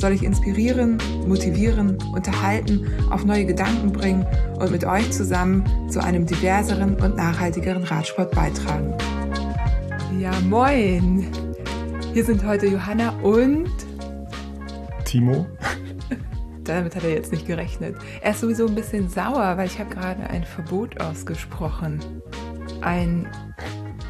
soll ich inspirieren, motivieren, unterhalten, auf neue Gedanken bringen und mit euch zusammen zu einem diverseren und nachhaltigeren Radsport beitragen. Ja, moin! Hier sind heute Johanna und Timo. Damit hat er jetzt nicht gerechnet. Er ist sowieso ein bisschen sauer, weil ich habe gerade ein Verbot ausgesprochen. Ein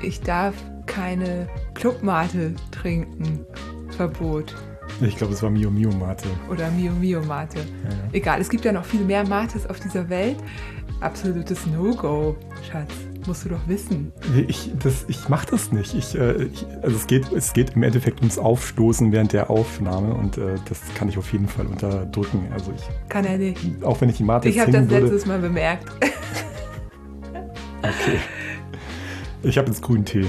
Ich darf keine Clubmate trinken Verbot. Ich glaube, es war Mio Mio Mate. Oder Mio Mio Mate. Ja, ja. Egal, es gibt ja noch viel mehr Mates auf dieser Welt. Absolutes No-Go, Schatz. Musst du doch wissen. Ich, ich mache das nicht. Ich, äh, ich, also es geht, es geht im Endeffekt ums Aufstoßen während der Aufnahme und äh, das kann ich auf jeden Fall unterdrücken. Also ich, kann er nicht. Auch wenn ich die Mate Ich habe das würde, letztes Mal bemerkt. okay. Ich habe jetzt grünen Tee.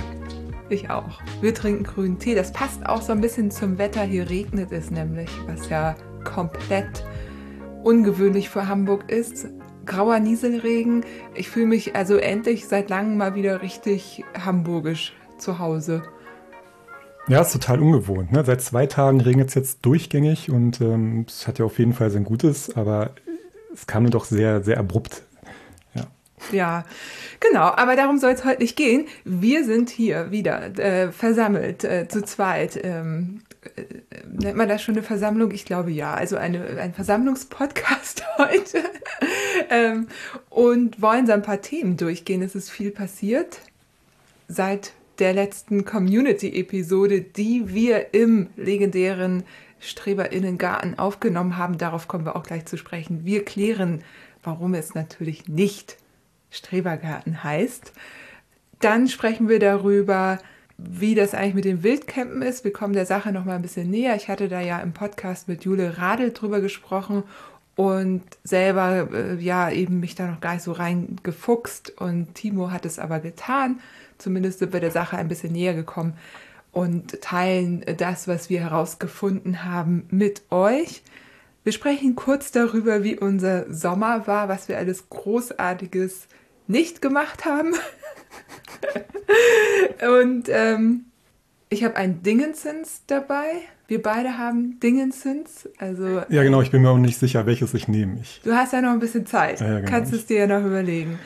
Ich auch. Wir trinken grünen Tee. Das passt auch so ein bisschen zum Wetter. Hier regnet es nämlich, was ja komplett ungewöhnlich für Hamburg ist. Grauer Nieselregen. Ich fühle mich also endlich seit langem mal wieder richtig hamburgisch zu Hause. Ja, ist total ungewohnt. Ne? Seit zwei Tagen regnet es jetzt durchgängig und ähm, es hat ja auf jeden Fall sein Gutes, aber es kam mir doch sehr, sehr abrupt ja, genau. Aber darum soll es heute nicht gehen. Wir sind hier wieder äh, versammelt, äh, zu zweit. Ähm, äh, nennt man das schon eine Versammlung? Ich glaube ja. Also eine, ein Versammlungspodcast heute. ähm, und wollen so ein paar Themen durchgehen. Es ist viel passiert seit der letzten Community-Episode, die wir im legendären Streberinnengarten aufgenommen haben. Darauf kommen wir auch gleich zu sprechen. Wir klären, warum es natürlich nicht Strebergarten heißt. Dann sprechen wir darüber, wie das eigentlich mit dem Wildcampen ist. Wir kommen der Sache noch mal ein bisschen näher. Ich hatte da ja im Podcast mit Jule Radel drüber gesprochen und selber äh, ja eben mich da noch gar nicht so reingefuchst und Timo hat es aber getan. Zumindest sind wir der Sache ein bisschen näher gekommen und teilen das, was wir herausgefunden haben, mit euch. Wir sprechen kurz darüber, wie unser Sommer war, was wir alles Großartiges nicht gemacht haben. und ähm, ich habe ein Dingensens dabei. Wir beide haben Dingensens. Also, ja, genau, ich bin mir auch nicht sicher, welches ich nehme. Ich du hast ja noch ein bisschen Zeit. Ja, ja, genau. Kannst es dir ja noch überlegen.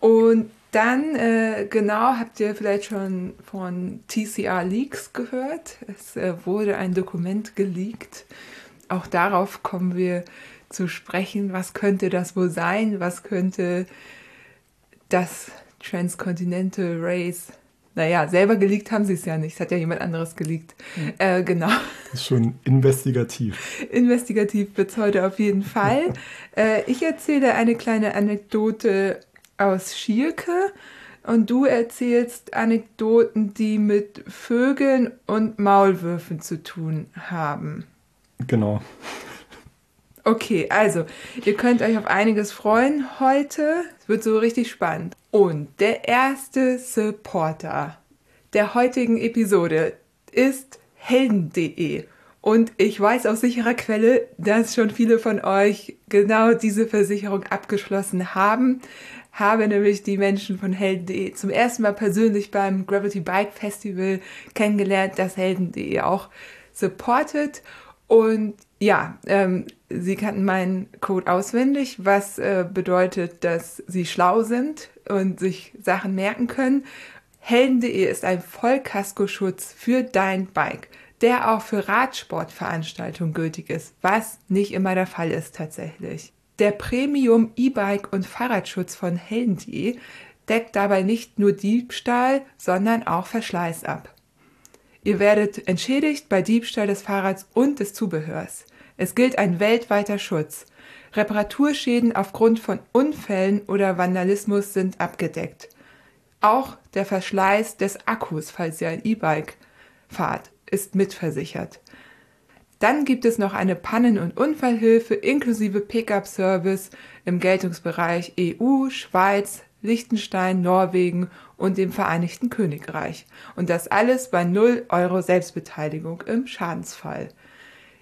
Und dann, äh, genau, habt ihr vielleicht schon von TCR Leaks gehört. Es äh, wurde ein Dokument geleakt. Auch darauf kommen wir zu sprechen. Was könnte das wohl sein? Was könnte das Transcontinental Race. Naja, selber geleakt haben sie es ja nicht. Es hat ja jemand anderes geleakt. Mhm. Äh, genau. Das ist schon investigativ. investigativ wird es heute auf jeden Fall. äh, ich erzähle eine kleine Anekdote aus Schierke und du erzählst Anekdoten, die mit Vögeln und Maulwürfen zu tun haben. Genau. Okay, also, ihr könnt euch auf einiges freuen heute. Es wird so richtig spannend. Und der erste Supporter der heutigen Episode ist helden.de. Und ich weiß aus sicherer Quelle, dass schon viele von euch genau diese Versicherung abgeschlossen haben. Habe nämlich die Menschen von helden.de zum ersten Mal persönlich beim Gravity Bike Festival kennengelernt, das helden.de auch supportet. Und ja, ähm, sie kannten meinen Code auswendig, was äh, bedeutet, dass sie schlau sind und sich Sachen merken können. Helden.de ist ein Vollkaskoschutz für dein Bike, der auch für Radsportveranstaltungen gültig ist, was nicht immer der Fall ist tatsächlich. Der Premium E-Bike und Fahrradschutz von Helden.de deckt dabei nicht nur Diebstahl, sondern auch Verschleiß ab. Ihr werdet entschädigt bei Diebstahl des Fahrrads und des Zubehörs. Es gilt ein weltweiter Schutz. Reparaturschäden aufgrund von Unfällen oder Vandalismus sind abgedeckt. Auch der Verschleiß des Akkus, falls ihr ein E-Bike fahrt, ist mitversichert. Dann gibt es noch eine Pannen- und Unfallhilfe inklusive Pickup-Service im Geltungsbereich EU, Schweiz, Liechtenstein, Norwegen und dem Vereinigten Königreich. Und das alles bei 0 Euro Selbstbeteiligung im Schadensfall.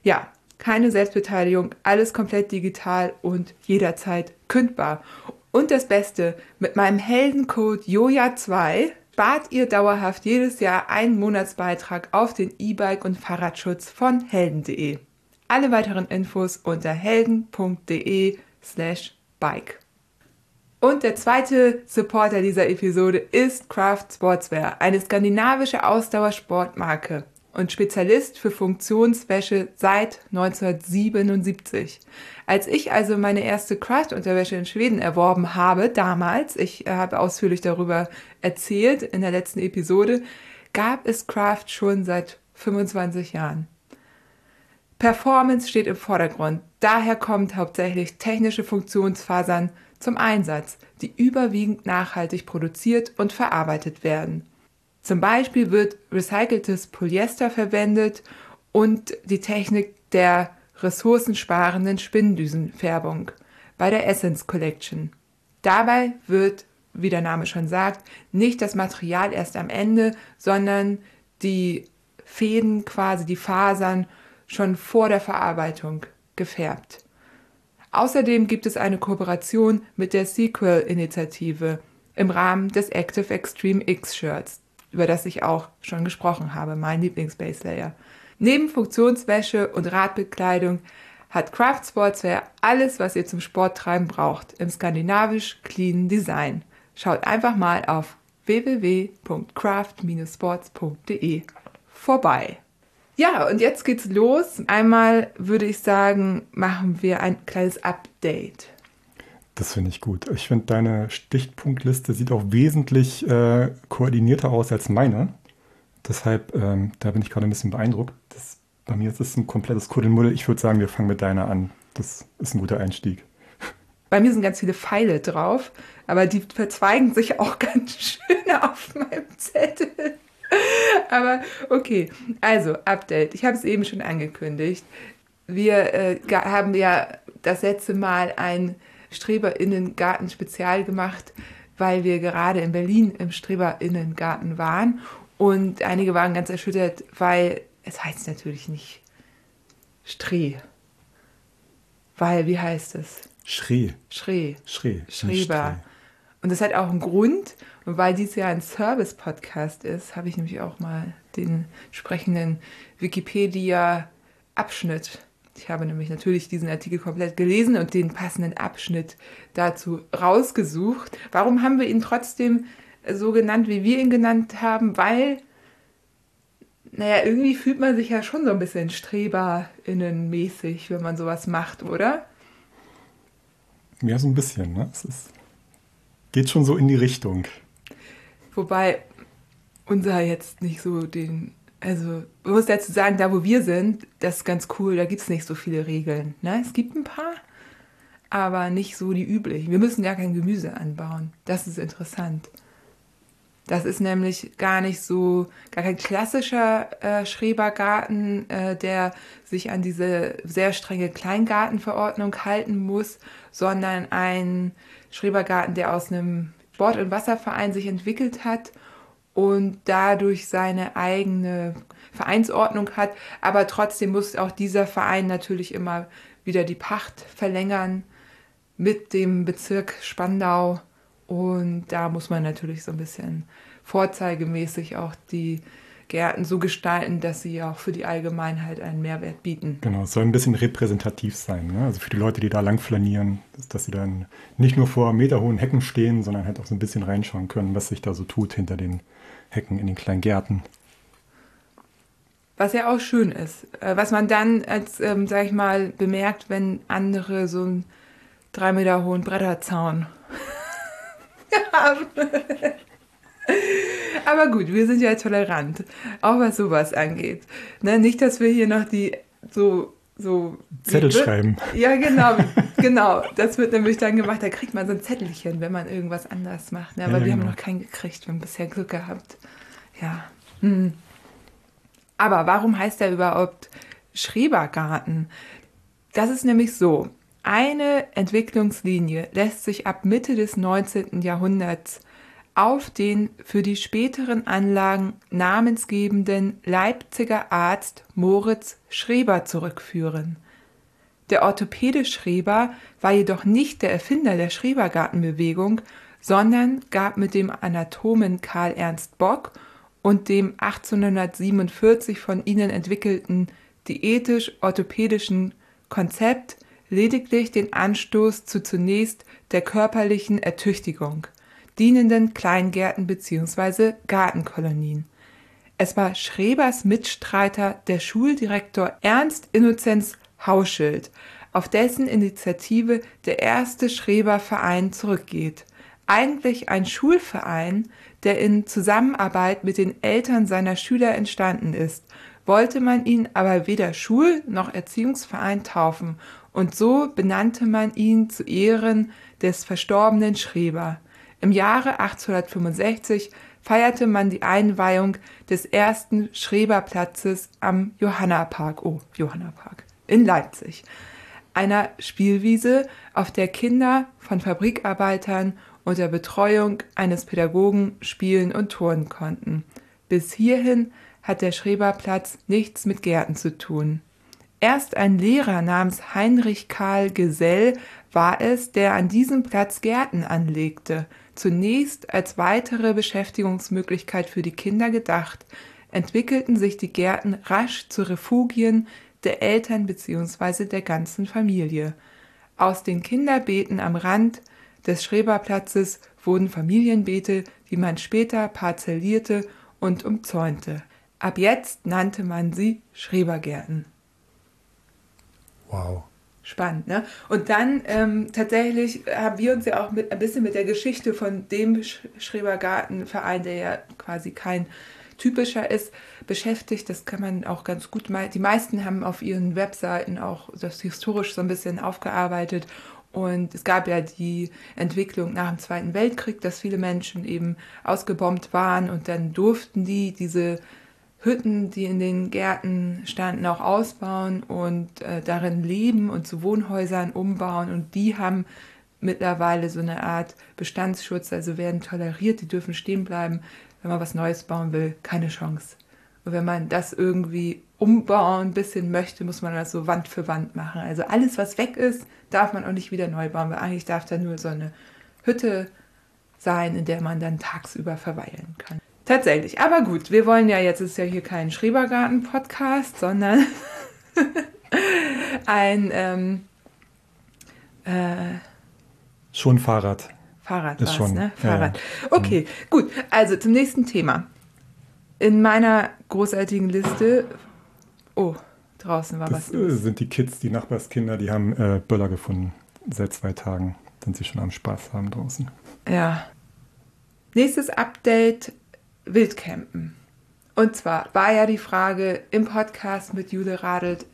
Ja, keine Selbstbeteiligung, alles komplett digital und jederzeit kündbar. Und das Beste, mit meinem Heldencode JOJA2 spart ihr dauerhaft jedes Jahr einen Monatsbeitrag auf den E-Bike und Fahrradschutz von helden.de. Alle weiteren Infos unter helden.de slash bike. Und der zweite Supporter dieser Episode ist Craft Sportswear, eine skandinavische Ausdauersportmarke und Spezialist für Funktionswäsche seit 1977. Als ich also meine erste Craft-Unterwäsche in Schweden erworben habe, damals, ich äh, habe ausführlich darüber erzählt in der letzten Episode, gab es Craft schon seit 25 Jahren. Performance steht im Vordergrund. Daher kommt hauptsächlich technische Funktionsfasern zum Einsatz, die überwiegend nachhaltig produziert und verarbeitet werden. Zum Beispiel wird recyceltes Polyester verwendet und die Technik der ressourcensparenden Spinndüsenfärbung bei der Essence Collection. Dabei wird, wie der Name schon sagt, nicht das Material erst am Ende, sondern die Fäden, quasi die Fasern, schon vor der Verarbeitung gefärbt. Außerdem gibt es eine Kooperation mit der Sequel-Initiative im Rahmen des Active Extreme X Shirts, über das ich auch schon gesprochen habe, mein Lieblingsbase Layer. Neben Funktionswäsche und Radbekleidung hat Craft Sportswear alles, was ihr zum Sporttreiben braucht, im skandinavisch clean Design. Schaut einfach mal auf www.craft-sports.de vorbei. Ja, und jetzt geht's los. Einmal würde ich sagen, machen wir ein kleines Update. Das finde ich gut. Ich finde, deine Stichpunktliste sieht auch wesentlich äh, koordinierter aus als meine. Deshalb, ähm, da bin ich gerade ein bisschen beeindruckt. Das, bei mir ist es ein komplettes Kuddelmuddel. Ich würde sagen, wir fangen mit deiner an. Das ist ein guter Einstieg. Bei mir sind ganz viele Pfeile drauf, aber die verzweigen sich auch ganz schön auf meinem Zettel. aber okay, also Update. Ich habe es eben schon angekündigt. Wir äh, haben ja das letzte Mal ein Streberinnengarten spezial gemacht, weil wir gerade in Berlin im Streberinnengarten waren. Und einige waren ganz erschüttert, weil es heißt natürlich nicht Streh. Weil, wie heißt es? Schree. Schree. Schree. Schreber. Und das hat auch einen Grund. Und weil dies ja ein Service-Podcast ist, habe ich nämlich auch mal den entsprechenden Wikipedia-Abschnitt ich habe nämlich natürlich diesen Artikel komplett gelesen und den passenden Abschnitt dazu rausgesucht. Warum haben wir ihn trotzdem so genannt, wie wir ihn genannt haben? Weil, naja, irgendwie fühlt man sich ja schon so ein bisschen StreberInnen-mäßig, wenn man sowas macht, oder? Ja, so ein bisschen, ne? Es ist, geht schon so in die Richtung. Wobei unser jetzt nicht so den also, ich muss dazu sagen, da wo wir sind, das ist ganz cool, da gibt es nicht so viele Regeln. Ne? Es gibt ein paar, aber nicht so die üblichen. Wir müssen gar kein Gemüse anbauen. Das ist interessant. Das ist nämlich gar nicht so, gar kein klassischer äh, Schrebergarten, äh, der sich an diese sehr strenge Kleingartenverordnung halten muss, sondern ein Schrebergarten, der aus einem Sport- und Wasserverein sich entwickelt hat und dadurch seine eigene Vereinsordnung hat. Aber trotzdem muss auch dieser Verein natürlich immer wieder die Pacht verlängern mit dem Bezirk Spandau. Und da muss man natürlich so ein bisschen vorzeigemäßig auch die Gärten so gestalten, dass sie auch für die Allgemeinheit einen Mehrwert bieten. Genau, es soll ein bisschen repräsentativ sein. Ne? Also für die Leute, die da lang flanieren, dass, dass sie dann nicht nur vor meterhohen Hecken stehen, sondern halt auch so ein bisschen reinschauen können, was sich da so tut hinter den Hecken in den kleinen Gärten. Was ja auch schön ist. Äh, was man dann als, ähm, sag ich mal, bemerkt, wenn andere so einen drei Meter hohen Bretterzaun haben. Aber gut, wir sind ja tolerant, auch was sowas angeht. Ne, nicht, dass wir hier noch die so so Zettel schreiben. Ja, genau, genau. Das wird nämlich dann gemacht. Da kriegt man so ein Zettelchen, wenn man irgendwas anders macht. Ne? Aber ja, wir genau. haben noch keinen gekriegt. Wir haben bisher Glück gehabt. Ja. Hm. Aber warum heißt er überhaupt Schrebergarten. Das ist nämlich so. Eine Entwicklungslinie lässt sich ab Mitte des 19. Jahrhunderts auf den für die späteren Anlagen namensgebenden Leipziger Arzt Moritz Schreber zurückführen. Der Orthopäde Schreber war jedoch nicht der Erfinder der Schrebergartenbewegung, sondern gab mit dem Anatomen Karl Ernst Bock und dem 1847 von ihnen entwickelten diätisch-orthopädischen Konzept lediglich den Anstoß zu zunächst der körperlichen Ertüchtigung dienenden Kleingärten bzw. Gartenkolonien. Es war Schrebers Mitstreiter der Schuldirektor Ernst Innozenz Hauschild, auf dessen Initiative der erste Schreberverein zurückgeht. Eigentlich ein Schulverein, der in Zusammenarbeit mit den Eltern seiner Schüler entstanden ist, wollte man ihn aber weder Schul- noch Erziehungsverein taufen, und so benannte man ihn zu Ehren des verstorbenen Schreber. Im Jahre 1865 feierte man die Einweihung des ersten Schreberplatzes am Johannapark, oh, Johannapark, in Leipzig. Einer Spielwiese, auf der Kinder von Fabrikarbeitern unter Betreuung eines Pädagogen spielen und turnen konnten. Bis hierhin hat der Schreberplatz nichts mit Gärten zu tun. Erst ein Lehrer namens Heinrich Karl Gesell war es, der an diesem Platz Gärten anlegte zunächst als weitere Beschäftigungsmöglichkeit für die Kinder gedacht, entwickelten sich die Gärten rasch zu Refugien der Eltern bzw. der ganzen Familie. Aus den Kinderbeeten am Rand des Schreberplatzes wurden Familienbeete, die man später parzellierte und umzäunte. Ab jetzt nannte man sie Schrebergärten. Wow spannend. Ne? Und dann ähm, tatsächlich haben wir uns ja auch mit, ein bisschen mit der Geschichte von dem Schrebergartenverein, der ja quasi kein typischer ist, beschäftigt. Das kann man auch ganz gut. Die meisten haben auf ihren Webseiten auch das historisch so ein bisschen aufgearbeitet. Und es gab ja die Entwicklung nach dem Zweiten Weltkrieg, dass viele Menschen eben ausgebombt waren und dann durften die diese Hütten, die in den Gärten standen, auch ausbauen und äh, darin leben und zu Wohnhäusern umbauen. Und die haben mittlerweile so eine Art Bestandsschutz, also werden toleriert, die dürfen stehen bleiben. Wenn man was Neues bauen will, keine Chance. Und wenn man das irgendwie umbauen ein bisschen möchte, muss man das so Wand für Wand machen. Also alles, was weg ist, darf man auch nicht wieder neu bauen, weil eigentlich darf da nur so eine Hütte sein, in der man dann tagsüber verweilen kann. Tatsächlich. Aber gut, wir wollen ja jetzt, ist ja hier kein Schrebergarten-Podcast, sondern ein ähm, äh, schon Fahrrad. Fahrrad ist schon, ne? Fahrrad. Ja, Okay, mhm. gut. Also zum nächsten Thema. In meiner großartigen Liste. Oh, draußen war das was. Das sind die Kids, die Nachbarskinder, die haben äh, Böller gefunden. Seit zwei Tagen sind sie schon am Spaß haben draußen. Ja. Nächstes Update Wildcampen. Und zwar war ja die Frage im Podcast mit Jule Radelt.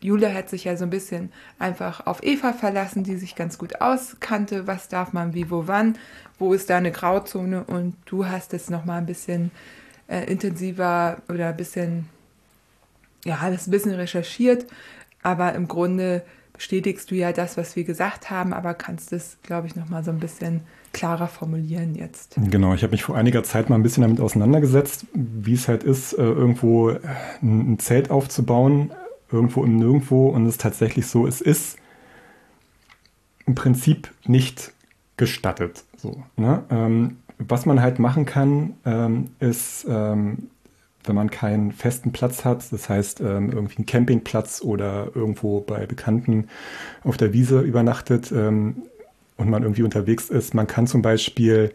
Jule hat sich ja so ein bisschen einfach auf Eva verlassen, die sich ganz gut auskannte. Was darf man wie, wo, wann? Wo ist da eine Grauzone? Und du hast es nochmal ein bisschen äh, intensiver oder ein bisschen, ja, alles ein bisschen recherchiert. Aber im Grunde bestätigst du ja das, was wir gesagt haben, aber kannst es, glaube ich, nochmal so ein bisschen klarer formulieren jetzt. Genau, ich habe mich vor einiger Zeit mal ein bisschen damit auseinandergesetzt, wie es halt ist, äh, irgendwo äh, ein Zelt aufzubauen, irgendwo im Nirgendwo. Und es ist tatsächlich so, es ist im Prinzip nicht gestattet. So, ne? ähm, was man halt machen kann, ähm, ist, ähm, wenn man keinen festen Platz hat, das heißt ähm, irgendwie einen Campingplatz oder irgendwo bei Bekannten auf der Wiese übernachtet, ähm, und man irgendwie unterwegs ist. Man kann zum Beispiel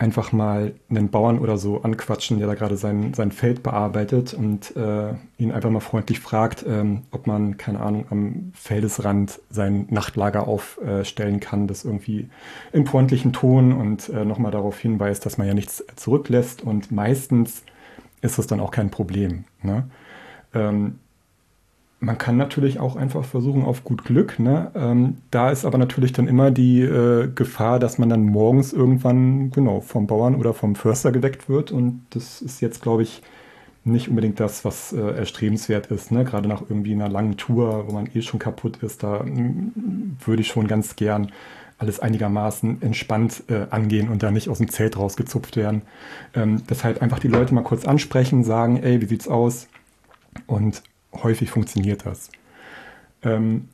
einfach mal einen Bauern oder so anquatschen, der da gerade sein, sein Feld bearbeitet und äh, ihn einfach mal freundlich fragt, ähm, ob man, keine Ahnung, am Feldesrand sein Nachtlager aufstellen kann, das irgendwie im freundlichen Ton und äh, nochmal darauf hinweist, dass man ja nichts zurücklässt und meistens ist das dann auch kein Problem. Ne? Ähm, man kann natürlich auch einfach versuchen auf gut Glück. Ne? Ähm, da ist aber natürlich dann immer die äh, Gefahr, dass man dann morgens irgendwann genau vom Bauern oder vom Förster geweckt wird. Und das ist jetzt, glaube ich, nicht unbedingt das, was äh, erstrebenswert ist. Ne? Gerade nach irgendwie einer langen Tour, wo man eh schon kaputt ist, da mm, würde ich schon ganz gern alles einigermaßen entspannt äh, angehen und da nicht aus dem Zelt rausgezupft werden. Ähm, das halt einfach die Leute mal kurz ansprechen, sagen, ey, wie sieht's aus? Und häufig funktioniert das. Ähm,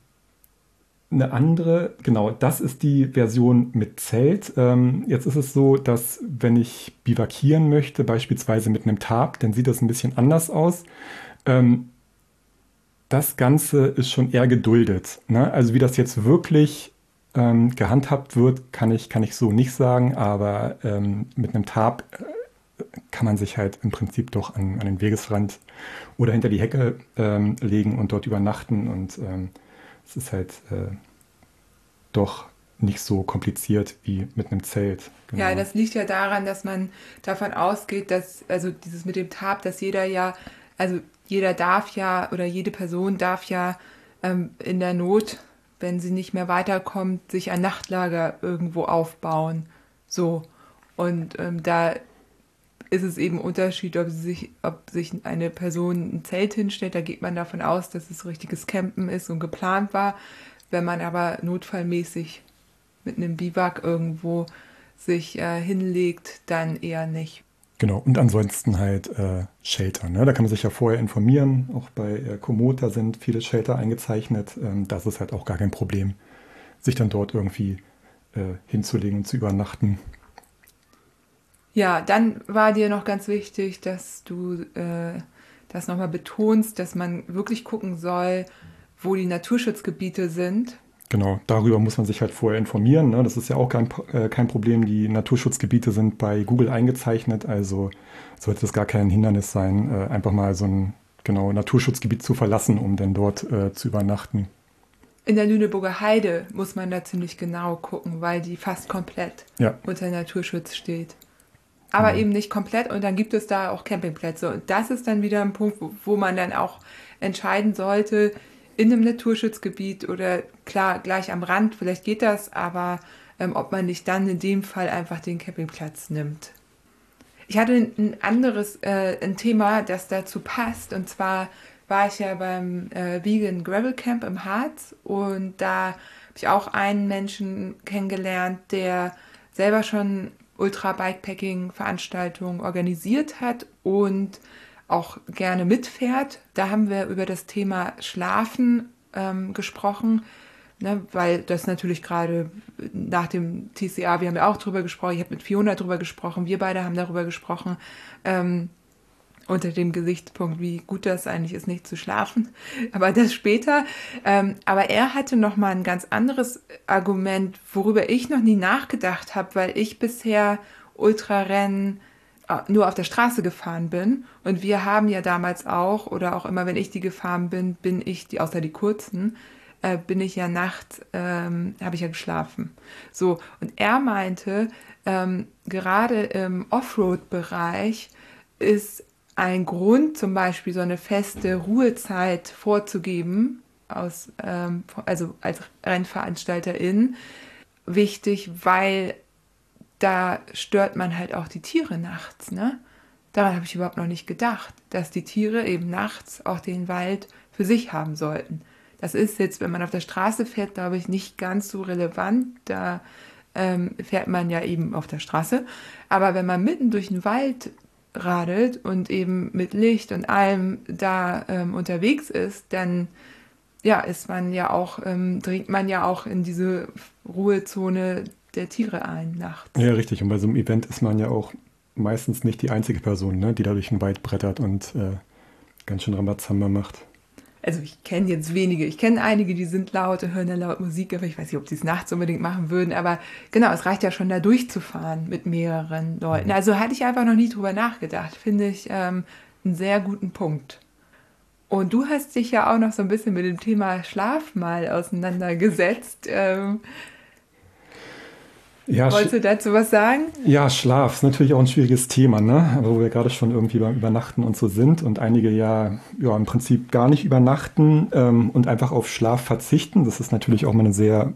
eine andere, genau, das ist die Version mit Zelt. Ähm, jetzt ist es so, dass wenn ich bivakieren möchte, beispielsweise mit einem Tarp, dann sieht das ein bisschen anders aus. Ähm, das Ganze ist schon eher geduldet. Ne? Also wie das jetzt wirklich ähm, gehandhabt wird, kann ich, kann ich so nicht sagen, aber ähm, mit einem Tarp äh, kann man sich halt im Prinzip doch an, an den Wegesrand oder hinter die Hecke ähm, legen und dort übernachten und ähm, es ist halt äh, doch nicht so kompliziert wie mit einem Zelt. Genau. Ja, das liegt ja daran, dass man davon ausgeht, dass, also dieses mit dem Tab, dass jeder ja, also jeder darf ja oder jede Person darf ja ähm, in der Not, wenn sie nicht mehr weiterkommt, sich ein Nachtlager irgendwo aufbauen. So. Und ähm, da ist es eben Unterschied, ob sich, ob sich eine Person ein Zelt hinstellt. Da geht man davon aus, dass es richtiges Campen ist und geplant war. Wenn man aber notfallmäßig mit einem Biwak irgendwo sich äh, hinlegt, dann eher nicht. Genau, und ansonsten halt äh, Shelter. Ne? Da kann man sich ja vorher informieren. Auch bei äh, Komoot, da sind viele Shelter eingezeichnet. Ähm, das ist halt auch gar kein Problem, sich dann dort irgendwie äh, hinzulegen und zu übernachten. Ja, dann war dir noch ganz wichtig, dass du äh, das nochmal betonst, dass man wirklich gucken soll, wo die Naturschutzgebiete sind. Genau, darüber muss man sich halt vorher informieren. Ne? Das ist ja auch kein, äh, kein Problem. Die Naturschutzgebiete sind bei Google eingezeichnet, also sollte es gar kein Hindernis sein, äh, einfach mal so ein genau, Naturschutzgebiet zu verlassen, um dann dort äh, zu übernachten. In der Lüneburger Heide muss man da ziemlich genau gucken, weil die fast komplett ja. unter Naturschutz steht aber mhm. eben nicht komplett. Und dann gibt es da auch Campingplätze. Und das ist dann wieder ein Punkt, wo, wo man dann auch entscheiden sollte, in einem Naturschutzgebiet oder klar, gleich am Rand, vielleicht geht das, aber ähm, ob man nicht dann in dem Fall einfach den Campingplatz nimmt. Ich hatte ein anderes äh, ein Thema, das dazu passt. Und zwar war ich ja beim äh, Vegan Gravel Camp im Harz und da habe ich auch einen Menschen kennengelernt, der selber schon Ultra-Bikepacking-Veranstaltungen organisiert hat und auch gerne mitfährt. Da haben wir über das Thema Schlafen ähm, gesprochen, ne, weil das natürlich gerade nach dem TCA, wir haben ja auch drüber gesprochen, ich habe mit Fiona drüber gesprochen, wir beide haben darüber gesprochen, ähm, unter dem Gesichtspunkt, wie gut das eigentlich ist, nicht zu schlafen. Aber das später. Ähm, aber er hatte noch mal ein ganz anderes Argument, worüber ich noch nie nachgedacht habe, weil ich bisher Ultrarennen äh, nur auf der Straße gefahren bin. Und wir haben ja damals auch, oder auch immer, wenn ich die gefahren bin, bin ich, die, außer die kurzen, äh, bin ich ja nachts, ähm, habe ich ja geschlafen. So, und er meinte, ähm, gerade im Offroad-Bereich ist ein Grund, zum Beispiel so eine feste Ruhezeit vorzugeben, aus, ähm, also als Rennveranstalterin, wichtig, weil da stört man halt auch die Tiere nachts. Ne? Daran habe ich überhaupt noch nicht gedacht, dass die Tiere eben nachts auch den Wald für sich haben sollten. Das ist jetzt, wenn man auf der Straße fährt, glaube ich, nicht ganz so relevant. Da ähm, fährt man ja eben auf der Straße. Aber wenn man mitten durch den Wald radelt und eben mit Licht und allem da ähm, unterwegs ist, dann ja, ist man ja auch, ähm, dringt man ja auch in diese Ruhezone der Tiere ein nachts. Ja, richtig. Und bei so einem Event ist man ja auch meistens nicht die einzige Person, ne, die da durch den Wald brettert und äh, ganz schön Rambazamba macht also ich kenne jetzt wenige, ich kenne einige, die sind laut und hören dann laut Musik, aber ich weiß nicht, ob die es nachts unbedingt machen würden. Aber genau, es reicht ja schon da durchzufahren mit mehreren Leuten. Mhm. Also hatte ich einfach noch nie drüber nachgedacht. Finde ich ähm, einen sehr guten Punkt. Und du hast dich ja auch noch so ein bisschen mit dem Thema Schlaf mal auseinandergesetzt. Ähm, ja, Wolltest du dazu was sagen? Ja, Schlaf ist natürlich auch ein schwieriges Thema, ne? Aber wo wir gerade schon irgendwie beim Übernachten und so sind und einige ja, ja im Prinzip gar nicht übernachten ähm, und einfach auf Schlaf verzichten. Das ist natürlich auch mal eine sehr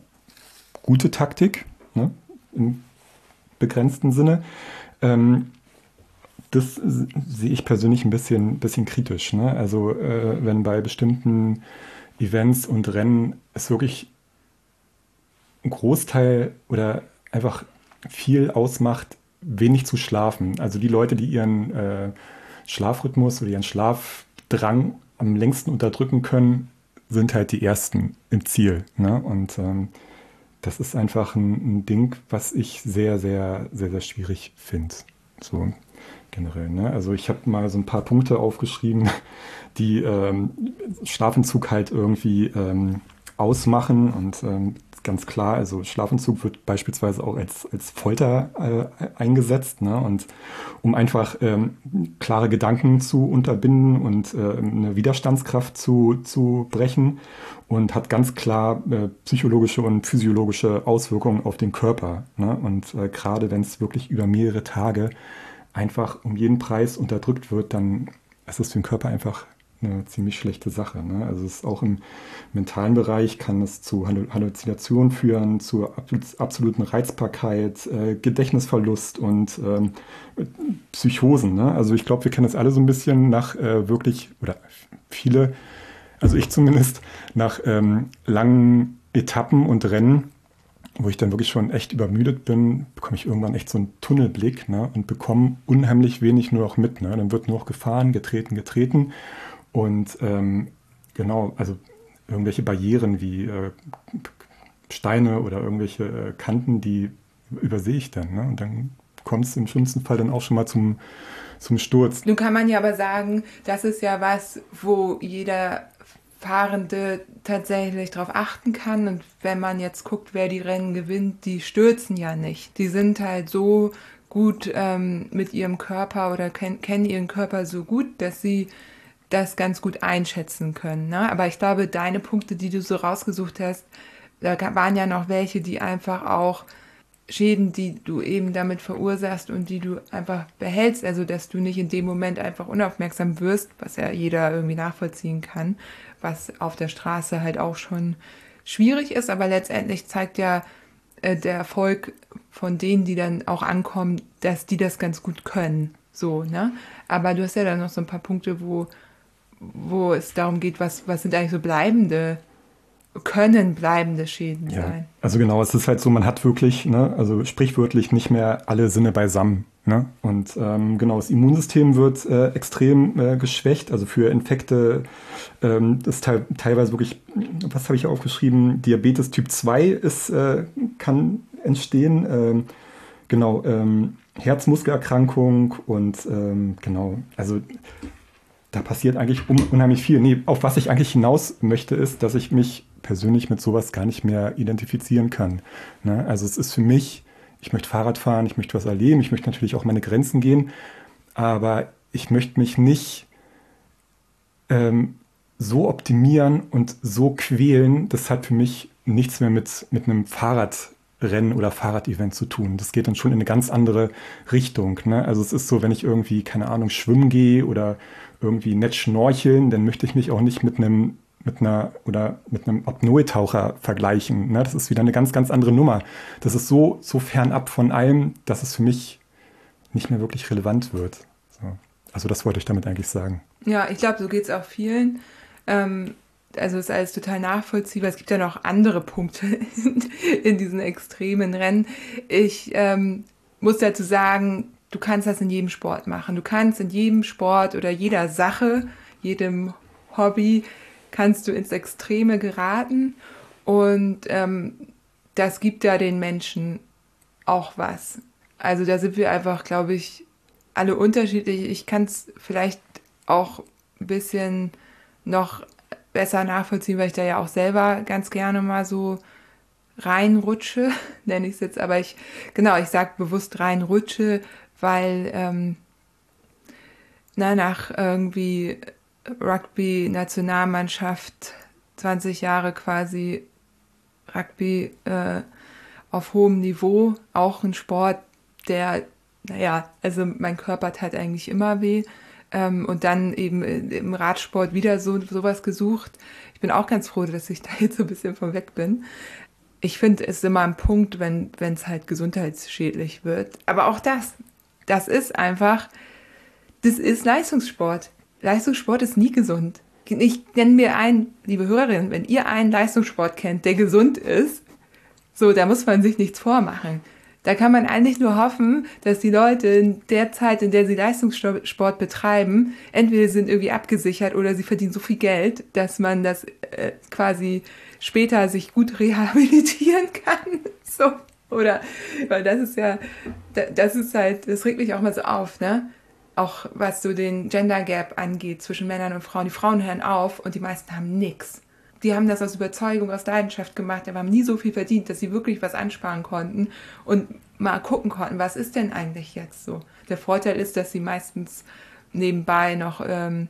gute Taktik, ne? im begrenzten Sinne. Ähm, das sehe ich persönlich ein bisschen, bisschen kritisch. Ne? Also äh, wenn bei bestimmten Events und Rennen es wirklich ein Großteil oder einfach viel ausmacht, wenig zu schlafen. Also die Leute, die ihren äh, Schlafrhythmus oder ihren Schlafdrang am längsten unterdrücken können, sind halt die Ersten im Ziel. Ne? Und ähm, das ist einfach ein, ein, Ding, was ich sehr, sehr, sehr, sehr schwierig finde. So generell. Ne? Also ich habe mal so ein paar Punkte aufgeschrieben, die ähm, Schlafentzug halt irgendwie ähm, ausmachen und ähm, ganz klar, also Schlafentzug wird beispielsweise auch als, als Folter äh, eingesetzt ne? und um einfach ähm, klare Gedanken zu unterbinden und äh, eine Widerstandskraft zu, zu brechen und hat ganz klar äh, psychologische und physiologische Auswirkungen auf den Körper. Ne? Und äh, gerade wenn es wirklich über mehrere Tage einfach um jeden Preis unterdrückt wird, dann ist es für den Körper einfach eine ziemlich schlechte Sache. Ne? Also es ist auch im mentalen Bereich kann es zu Halluzinationen führen, zu absoluten Reizbarkeit, äh, Gedächtnisverlust und ähm, Psychosen. Ne? Also ich glaube, wir kennen das alle so ein bisschen nach äh, wirklich, oder viele, also ich zumindest, nach ähm, langen Etappen und Rennen, wo ich dann wirklich schon echt übermüdet bin, bekomme ich irgendwann echt so einen Tunnelblick ne, und bekomme unheimlich wenig nur noch mit. Ne? Dann wird nur noch gefahren, getreten, getreten. Und ähm, genau, also irgendwelche Barrieren wie äh, Steine oder irgendwelche äh, Kanten, die übersehe ich dann. Ne? Und dann kommt es im schlimmsten Fall dann auch schon mal zum, zum Sturz. Nun kann man ja aber sagen, das ist ja was, wo jeder Fahrende tatsächlich darauf achten kann. Und wenn man jetzt guckt, wer die Rennen gewinnt, die stürzen ja nicht. Die sind halt so gut ähm, mit ihrem Körper oder ken kennen ihren Körper so gut, dass sie das ganz gut einschätzen können. Ne? Aber ich glaube, deine Punkte, die du so rausgesucht hast, da waren ja noch welche, die einfach auch Schäden, die du eben damit verursachst und die du einfach behältst, also dass du nicht in dem Moment einfach unaufmerksam wirst, was ja jeder irgendwie nachvollziehen kann, was auf der Straße halt auch schon schwierig ist, aber letztendlich zeigt ja äh, der Erfolg von denen, die dann auch ankommen, dass die das ganz gut können. So, ne? Aber du hast ja dann noch so ein paar Punkte, wo wo es darum geht, was, was sind eigentlich so bleibende, können bleibende Schäden ja. sein. Also genau, es ist halt so, man hat wirklich, ne, also sprichwörtlich nicht mehr alle Sinne beisammen. Ne? Und ähm, genau, das Immunsystem wird äh, extrem äh, geschwächt. Also für Infekte ähm, ist te teilweise wirklich, was habe ich aufgeschrieben, Diabetes Typ 2 ist, äh, kann entstehen. Ähm, genau, ähm, Herzmuskelerkrankung und ähm, genau, also da passiert eigentlich unheimlich viel. Nee, auf was ich eigentlich hinaus möchte, ist, dass ich mich persönlich mit sowas gar nicht mehr identifizieren kann. Ne? Also es ist für mich, ich möchte Fahrrad fahren, ich möchte was erleben, ich möchte natürlich auch meine Grenzen gehen, aber ich möchte mich nicht ähm, so optimieren und so quälen, das hat für mich nichts mehr mit, mit einem Fahrradrennen oder Fahrradevent zu tun. Das geht dann schon in eine ganz andere Richtung. Ne? Also es ist so, wenn ich irgendwie, keine Ahnung, schwimmen gehe oder irgendwie nett schnorcheln, dann möchte ich mich auch nicht mit einem mit einer oder mit einem Apnoe-Taucher vergleichen. Ne? Das ist wieder eine ganz, ganz andere Nummer. Das ist so, so fernab von allem, dass es für mich nicht mehr wirklich relevant wird. So. Also das wollte ich damit eigentlich sagen. Ja, ich glaube, so geht es auch vielen. Ähm, also ist alles total nachvollziehbar. Es gibt ja noch andere Punkte in diesen extremen Rennen. Ich ähm, muss dazu sagen, du kannst das in jedem Sport machen. Du kannst in jedem Sport oder jeder Sache, jedem Hobby, kannst du ins Extreme geraten. Und ähm, das gibt ja den Menschen auch was. Also da sind wir einfach, glaube ich, alle unterschiedlich. Ich kann es vielleicht auch ein bisschen noch besser nachvollziehen, weil ich da ja auch selber ganz gerne mal so reinrutsche, nenne ich es jetzt, aber ich, genau, ich sage bewusst reinrutsche, weil ähm, na, nach irgendwie Rugby-Nationalmannschaft 20 Jahre quasi Rugby äh, auf hohem Niveau, auch ein Sport, der, naja, also mein Körper tat eigentlich immer weh. Ähm, und dann eben im Radsport wieder so sowas gesucht. Ich bin auch ganz froh, dass ich da jetzt so ein bisschen von weg bin. Ich finde es immer ein Punkt, wenn es halt gesundheitsschädlich wird. Aber auch das, das ist einfach Das ist Leistungssport. Leistungssport ist nie gesund. Ich nenne mir einen, liebe Hörerinnen, wenn ihr einen Leistungssport kennt, der gesund ist, so, da muss man sich nichts vormachen. Da kann man eigentlich nur hoffen, dass die Leute in der Zeit, in der sie Leistungssport betreiben, entweder sind irgendwie abgesichert oder sie verdienen so viel Geld, dass man das äh, quasi später sich gut rehabilitieren kann. So. Oder, weil das ist ja, das ist halt, das regt mich auch mal so auf, ne? Auch was so den Gender Gap angeht zwischen Männern und Frauen. Die Frauen hören auf und die meisten haben nichts die haben das aus Überzeugung, aus Leidenschaft gemacht, aber haben nie so viel verdient, dass sie wirklich was ansparen konnten und mal gucken konnten, was ist denn eigentlich jetzt so. Der Vorteil ist, dass sie meistens nebenbei noch ähm,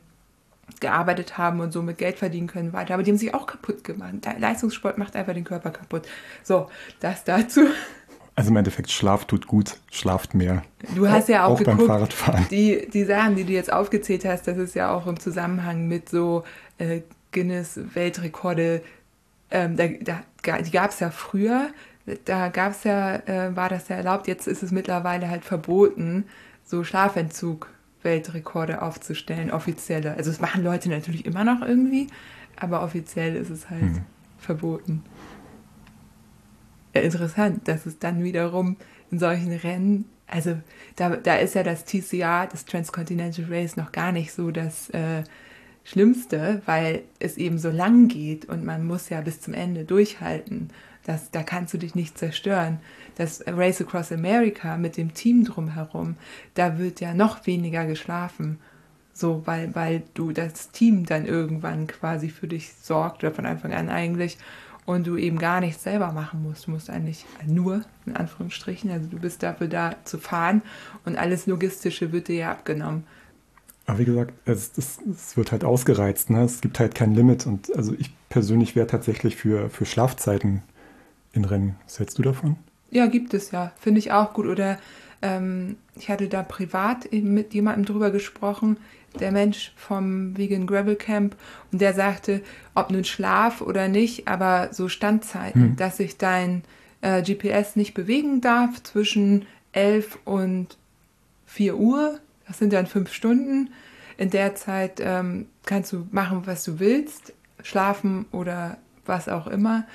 gearbeitet haben und somit Geld verdienen können weiter. Aber die haben sich auch kaputt gemacht. Leistungssport macht einfach den Körper kaputt. So, das dazu. Also im Endeffekt, Schlaf tut gut, schlaft mehr. Du hast ja auch, auch geguckt, beim Fahrradfahren. Die, die Sachen, die du jetzt aufgezählt hast, das ist ja auch im Zusammenhang mit so äh, Guinness-Weltrekorde, ähm, da, da, die gab es ja früher, da gab es ja, äh, war das ja erlaubt, jetzt ist es mittlerweile halt verboten, so Schlafentzug Weltrekorde aufzustellen, offizielle. Also das machen Leute natürlich immer noch irgendwie, aber offiziell ist es halt hm. verboten. Ja, interessant, dass es dann wiederum in solchen Rennen, also da, da ist ja das TCR, das Transcontinental Race, noch gar nicht so das äh, Schlimmste, weil es eben so lang geht und man muss ja bis zum Ende durchhalten. Das, da kannst du dich nicht zerstören. Das Race Across America mit dem Team drumherum, da wird ja noch weniger geschlafen. So, weil, weil du das Team dann irgendwann quasi für dich sorgt, oder von Anfang an eigentlich, und du eben gar nichts selber machen musst. Du musst eigentlich nur, in Anführungsstrichen, also du bist dafür da zu fahren und alles Logistische wird dir ja abgenommen. Aber wie gesagt, es, es, es, wird halt ausgereizt. Ne? Es gibt halt kein Limit. Und also ich persönlich wäre tatsächlich für, für Schlafzeiten in Rennen. Was hältst du davon? Ja, gibt es ja. Finde ich auch gut. Oder ähm, ich hatte da privat mit jemandem drüber gesprochen, der Mensch vom Vegan Gravel Camp, und der sagte, ob nun Schlaf oder nicht, aber so Standzeiten, hm. dass sich dein äh, GPS nicht bewegen darf zwischen 11 und 4 Uhr das sind dann fünf Stunden. In der Zeit ähm, kannst du machen, was du willst, schlafen oder was auch immer.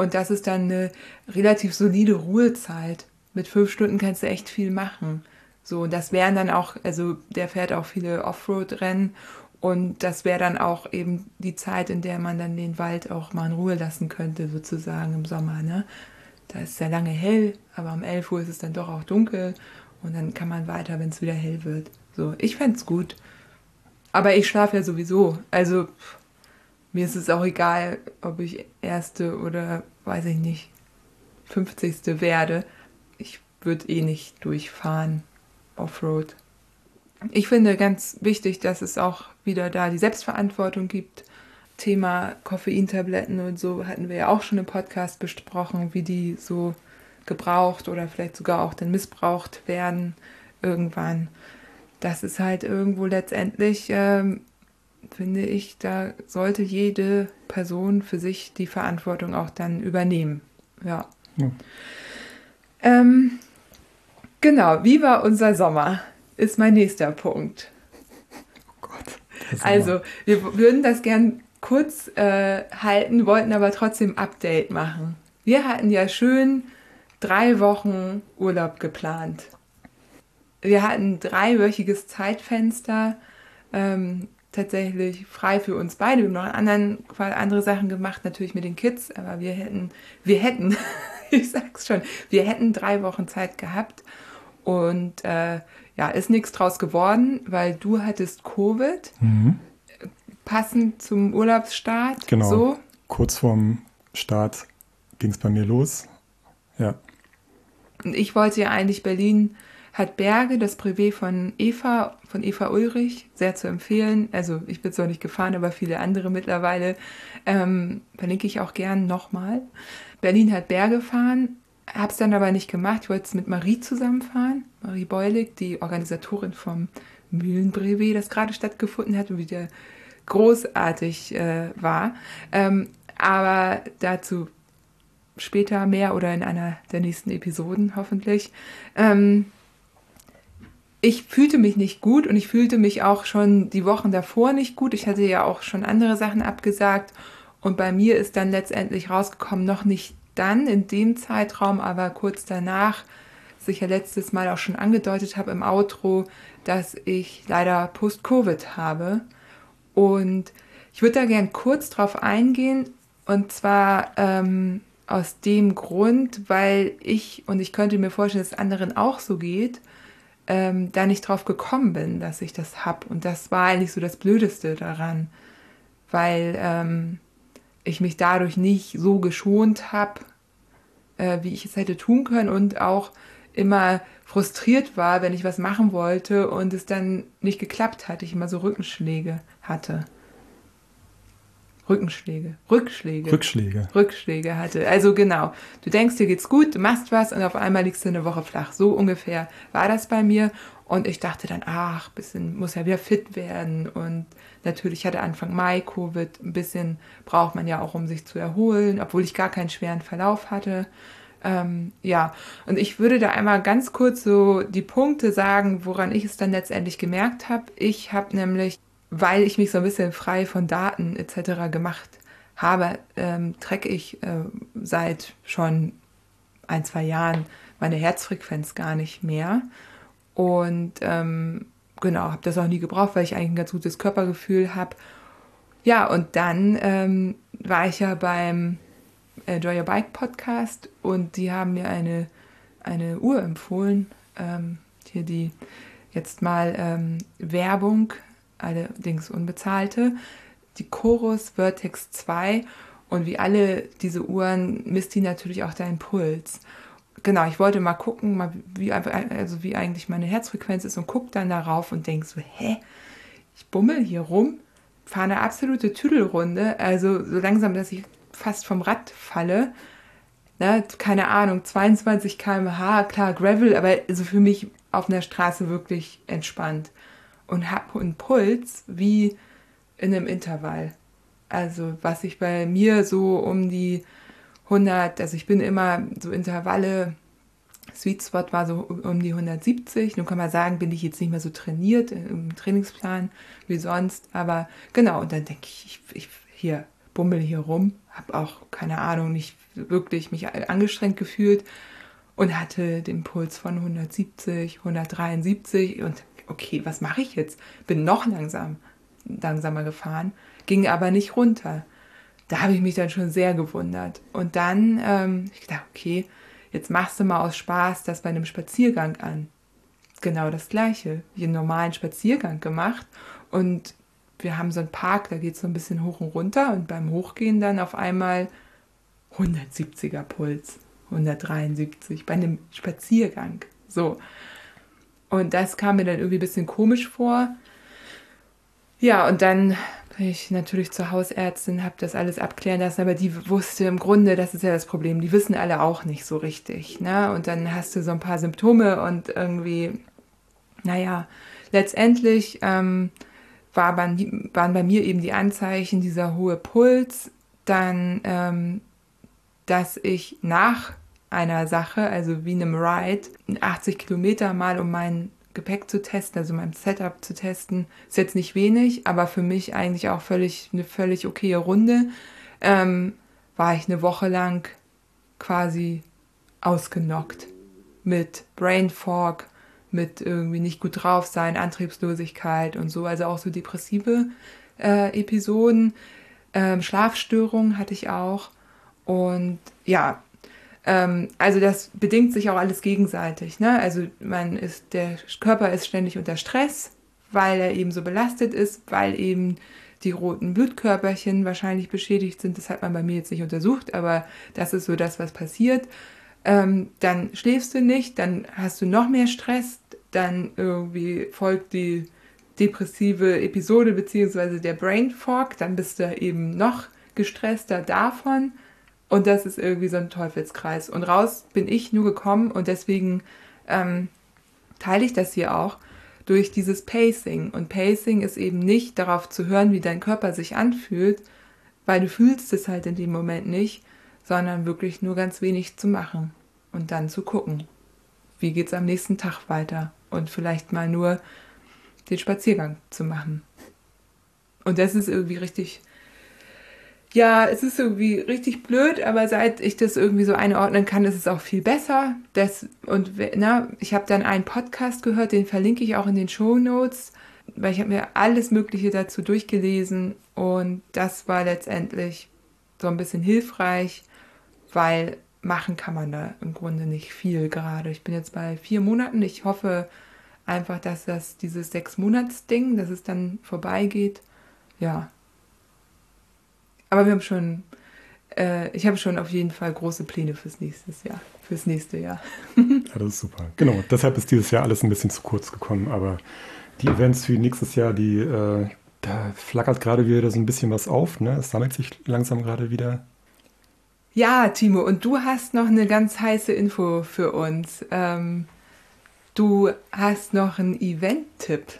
Und das ist dann eine relativ solide Ruhezeit. Mit fünf Stunden kannst du echt viel machen. So, und das wären dann auch, also der fährt auch viele Offroad-Rennen und das wäre dann auch eben die Zeit, in der man dann den Wald auch mal in Ruhe lassen könnte, sozusagen im Sommer. Ne? Da ist es ja lange hell, aber um 11 Uhr ist es dann doch auch dunkel und dann kann man weiter, wenn es wieder hell wird. So, ich fände es gut. Aber ich schlafe ja sowieso. Also mir ist es auch egal, ob ich erste oder weiß ich nicht, 50. werde. Ich würde eh nicht durchfahren Offroad. Ich finde ganz wichtig, dass es auch wieder da die Selbstverantwortung gibt. Thema Koffeintabletten und so hatten wir ja auch schon im Podcast besprochen, wie die so gebraucht oder vielleicht sogar auch dann missbraucht werden irgendwann. Das ist halt irgendwo letztendlich, ähm, finde ich, da sollte jede Person für sich die Verantwortung auch dann übernehmen. Ja. ja. Ähm, genau, wie war unser Sommer? Ist mein nächster Punkt. Oh Gott. Also, wir würden das gern kurz äh, halten, wollten aber trotzdem Update machen. Wir hatten ja schön drei Wochen Urlaub geplant. Wir hatten dreiwöchiges Zeitfenster, ähm, tatsächlich frei für uns beide. Wir haben noch anderen, andere Sachen gemacht, natürlich mit den Kids, aber wir hätten, wir hätten, ich sag's schon, wir hätten drei Wochen Zeit gehabt und äh, ja, ist nichts draus geworden, weil du hattest Covid, mhm. passend zum Urlaubsstart. Genau. So. Kurz vorm Start ging es bei mir los. Ja. Und ich wollte ja eigentlich Berlin hat Berge, das Privé von Eva, von Eva Ulrich, sehr zu empfehlen. Also ich bin zwar nicht gefahren, aber viele andere mittlerweile. Ähm, verlinke ich auch gern nochmal. Berlin hat Berge fahren, habe es dann aber nicht gemacht. Ich wollte es mit Marie zusammenfahren. Marie Beulig, die Organisatorin vom Mühlenbrevet, das gerade stattgefunden hat und wieder großartig äh, war. Ähm, aber dazu später mehr oder in einer der nächsten Episoden hoffentlich. Ähm, ich fühlte mich nicht gut und ich fühlte mich auch schon die Wochen davor nicht gut. Ich hatte ja auch schon andere Sachen abgesagt und bei mir ist dann letztendlich rausgekommen, noch nicht dann in dem Zeitraum, aber kurz danach, was ich ja letztes Mal auch schon angedeutet habe im Outro, dass ich leider Post-Covid habe. Und ich würde da gern kurz drauf eingehen. Und zwar ähm, aus dem Grund, weil ich, und ich könnte mir vorstellen, dass es anderen auch so geht, ähm, da nicht drauf gekommen bin, dass ich das habe. Und das war eigentlich so das Blödeste daran, weil ähm, ich mich dadurch nicht so geschont habe, äh, wie ich es hätte tun können und auch immer frustriert war, wenn ich was machen wollte und es dann nicht geklappt hat. Ich immer so Rückenschläge hatte. Rückenschläge, Rückschläge. Rückschläge. Rückschläge hatte. Also genau. Du denkst, dir geht's gut, du machst was und auf einmal liegst du eine Woche flach. So ungefähr war das bei mir. Und ich dachte dann, ach, bisschen, muss ja wieder fit werden. Und natürlich hatte Anfang Mai Covid. Ein bisschen braucht man ja auch, um sich zu erholen, obwohl ich gar keinen schweren Verlauf hatte. Ähm, ja, und ich würde da einmal ganz kurz so die Punkte sagen, woran ich es dann letztendlich gemerkt habe. Ich habe nämlich weil ich mich so ein bisschen frei von Daten etc. gemacht habe, ähm, trecke ich äh, seit schon ein, zwei Jahren meine Herzfrequenz gar nicht mehr. Und ähm, genau, habe das auch nie gebraucht, weil ich eigentlich ein ganz gutes Körpergefühl habe. Ja, und dann ähm, war ich ja beim Enjoy Your Bike Podcast und die haben mir eine, eine Uhr empfohlen. Ähm, hier die jetzt mal ähm, Werbung allerdings unbezahlte, die Chorus Vertex 2 und wie alle diese Uhren misst die natürlich auch deinen Puls. Genau, ich wollte mal gucken, mal wie, also wie eigentlich meine Herzfrequenz ist und guck dann darauf und denk so, hä, ich bummel hier rum, fahre eine absolute Tüdelrunde, also so langsam, dass ich fast vom Rad falle. Ne, keine Ahnung, 22 km/h, klar, Gravel, aber also für mich auf einer Straße wirklich entspannt und habe einen Puls wie in einem Intervall. Also was ich bei mir so um die 100, also ich bin immer so Intervalle, Sweet Spot war so um die 170. Nun kann man sagen, bin ich jetzt nicht mehr so trainiert im Trainingsplan wie sonst, aber genau, und dann denke ich, ich, ich hier bummel hier rum, habe auch keine Ahnung, nicht wirklich mich angestrengt gefühlt und hatte den Puls von 170, 173 und okay, was mache ich jetzt? Bin noch langsam, langsamer gefahren, ging aber nicht runter. Da habe ich mich dann schon sehr gewundert. Und dann, ähm, ich dachte, okay, jetzt machst du mal aus Spaß das bei einem Spaziergang an. Genau das gleiche, wie einen normalen Spaziergang gemacht. Und wir haben so einen Park, da geht es so ein bisschen hoch und runter. Und beim Hochgehen dann auf einmal 170er Puls, 173 bei einem Spaziergang. So. Und das kam mir dann irgendwie ein bisschen komisch vor. Ja, und dann bin ich natürlich zur Hausärztin, habe das alles abklären lassen, aber die wusste im Grunde, das ist ja das Problem, die wissen alle auch nicht so richtig. Ne? Und dann hast du so ein paar Symptome und irgendwie, naja, letztendlich ähm, war waren bei mir eben die Anzeichen dieser hohe Puls, dann, ähm, dass ich nach einer Sache, also wie einem Ride, 80 Kilometer mal um mein Gepäck zu testen, also mein Setup zu testen, ist jetzt nicht wenig, aber für mich eigentlich auch völlig eine völlig okaye Runde. Ähm, war ich eine Woche lang quasi ausgenockt mit Brain Fog, mit irgendwie nicht gut drauf sein, Antriebslosigkeit und so, also auch so depressive äh, Episoden. Ähm, Schlafstörungen hatte ich auch. Und ja, ähm, also das bedingt sich auch alles gegenseitig. Ne? Also man ist, der Körper ist ständig unter Stress, weil er eben so belastet ist, weil eben die roten Blutkörperchen wahrscheinlich beschädigt sind. Das hat man bei mir jetzt nicht untersucht, aber das ist so das, was passiert. Ähm, dann schläfst du nicht, dann hast du noch mehr Stress, dann irgendwie folgt die depressive Episode beziehungsweise der Brain Fog, dann bist du eben noch gestresster davon und das ist irgendwie so ein Teufelskreis. Und raus bin ich nur gekommen und deswegen ähm, teile ich das hier auch durch dieses Pacing. Und Pacing ist eben nicht darauf zu hören, wie dein Körper sich anfühlt, weil du fühlst es halt in dem Moment nicht, sondern wirklich nur ganz wenig zu machen und dann zu gucken, wie geht es am nächsten Tag weiter. und vielleicht mal nur den Spaziergang zu machen. Und das ist irgendwie richtig, ja, es ist irgendwie richtig blöd, aber seit ich das irgendwie so einordnen kann, ist es auch viel besser. Das, und na, ich habe dann einen Podcast gehört, den verlinke ich auch in den Show Notes, weil ich habe mir alles Mögliche dazu durchgelesen und das war letztendlich so ein bisschen hilfreich, weil machen kann man da im Grunde nicht viel gerade. Ich bin jetzt bei vier Monaten. Ich hoffe einfach, dass das dieses sechs Monats Ding, dass es dann vorbeigeht. Ja. Aber wir haben schon, äh, ich habe schon auf jeden Fall große Pläne fürs nächste Jahr. Fürs nächste Jahr. ja, das ist super. Genau. Deshalb ist dieses Jahr alles ein bisschen zu kurz gekommen. Aber die Events für nächstes Jahr, die äh, da flackert gerade wieder so ein bisschen was auf. Ne? Es sammelt sich langsam gerade wieder. Ja, Timo, und du hast noch eine ganz heiße Info für uns. Ähm, du hast noch einen Event-Tipp.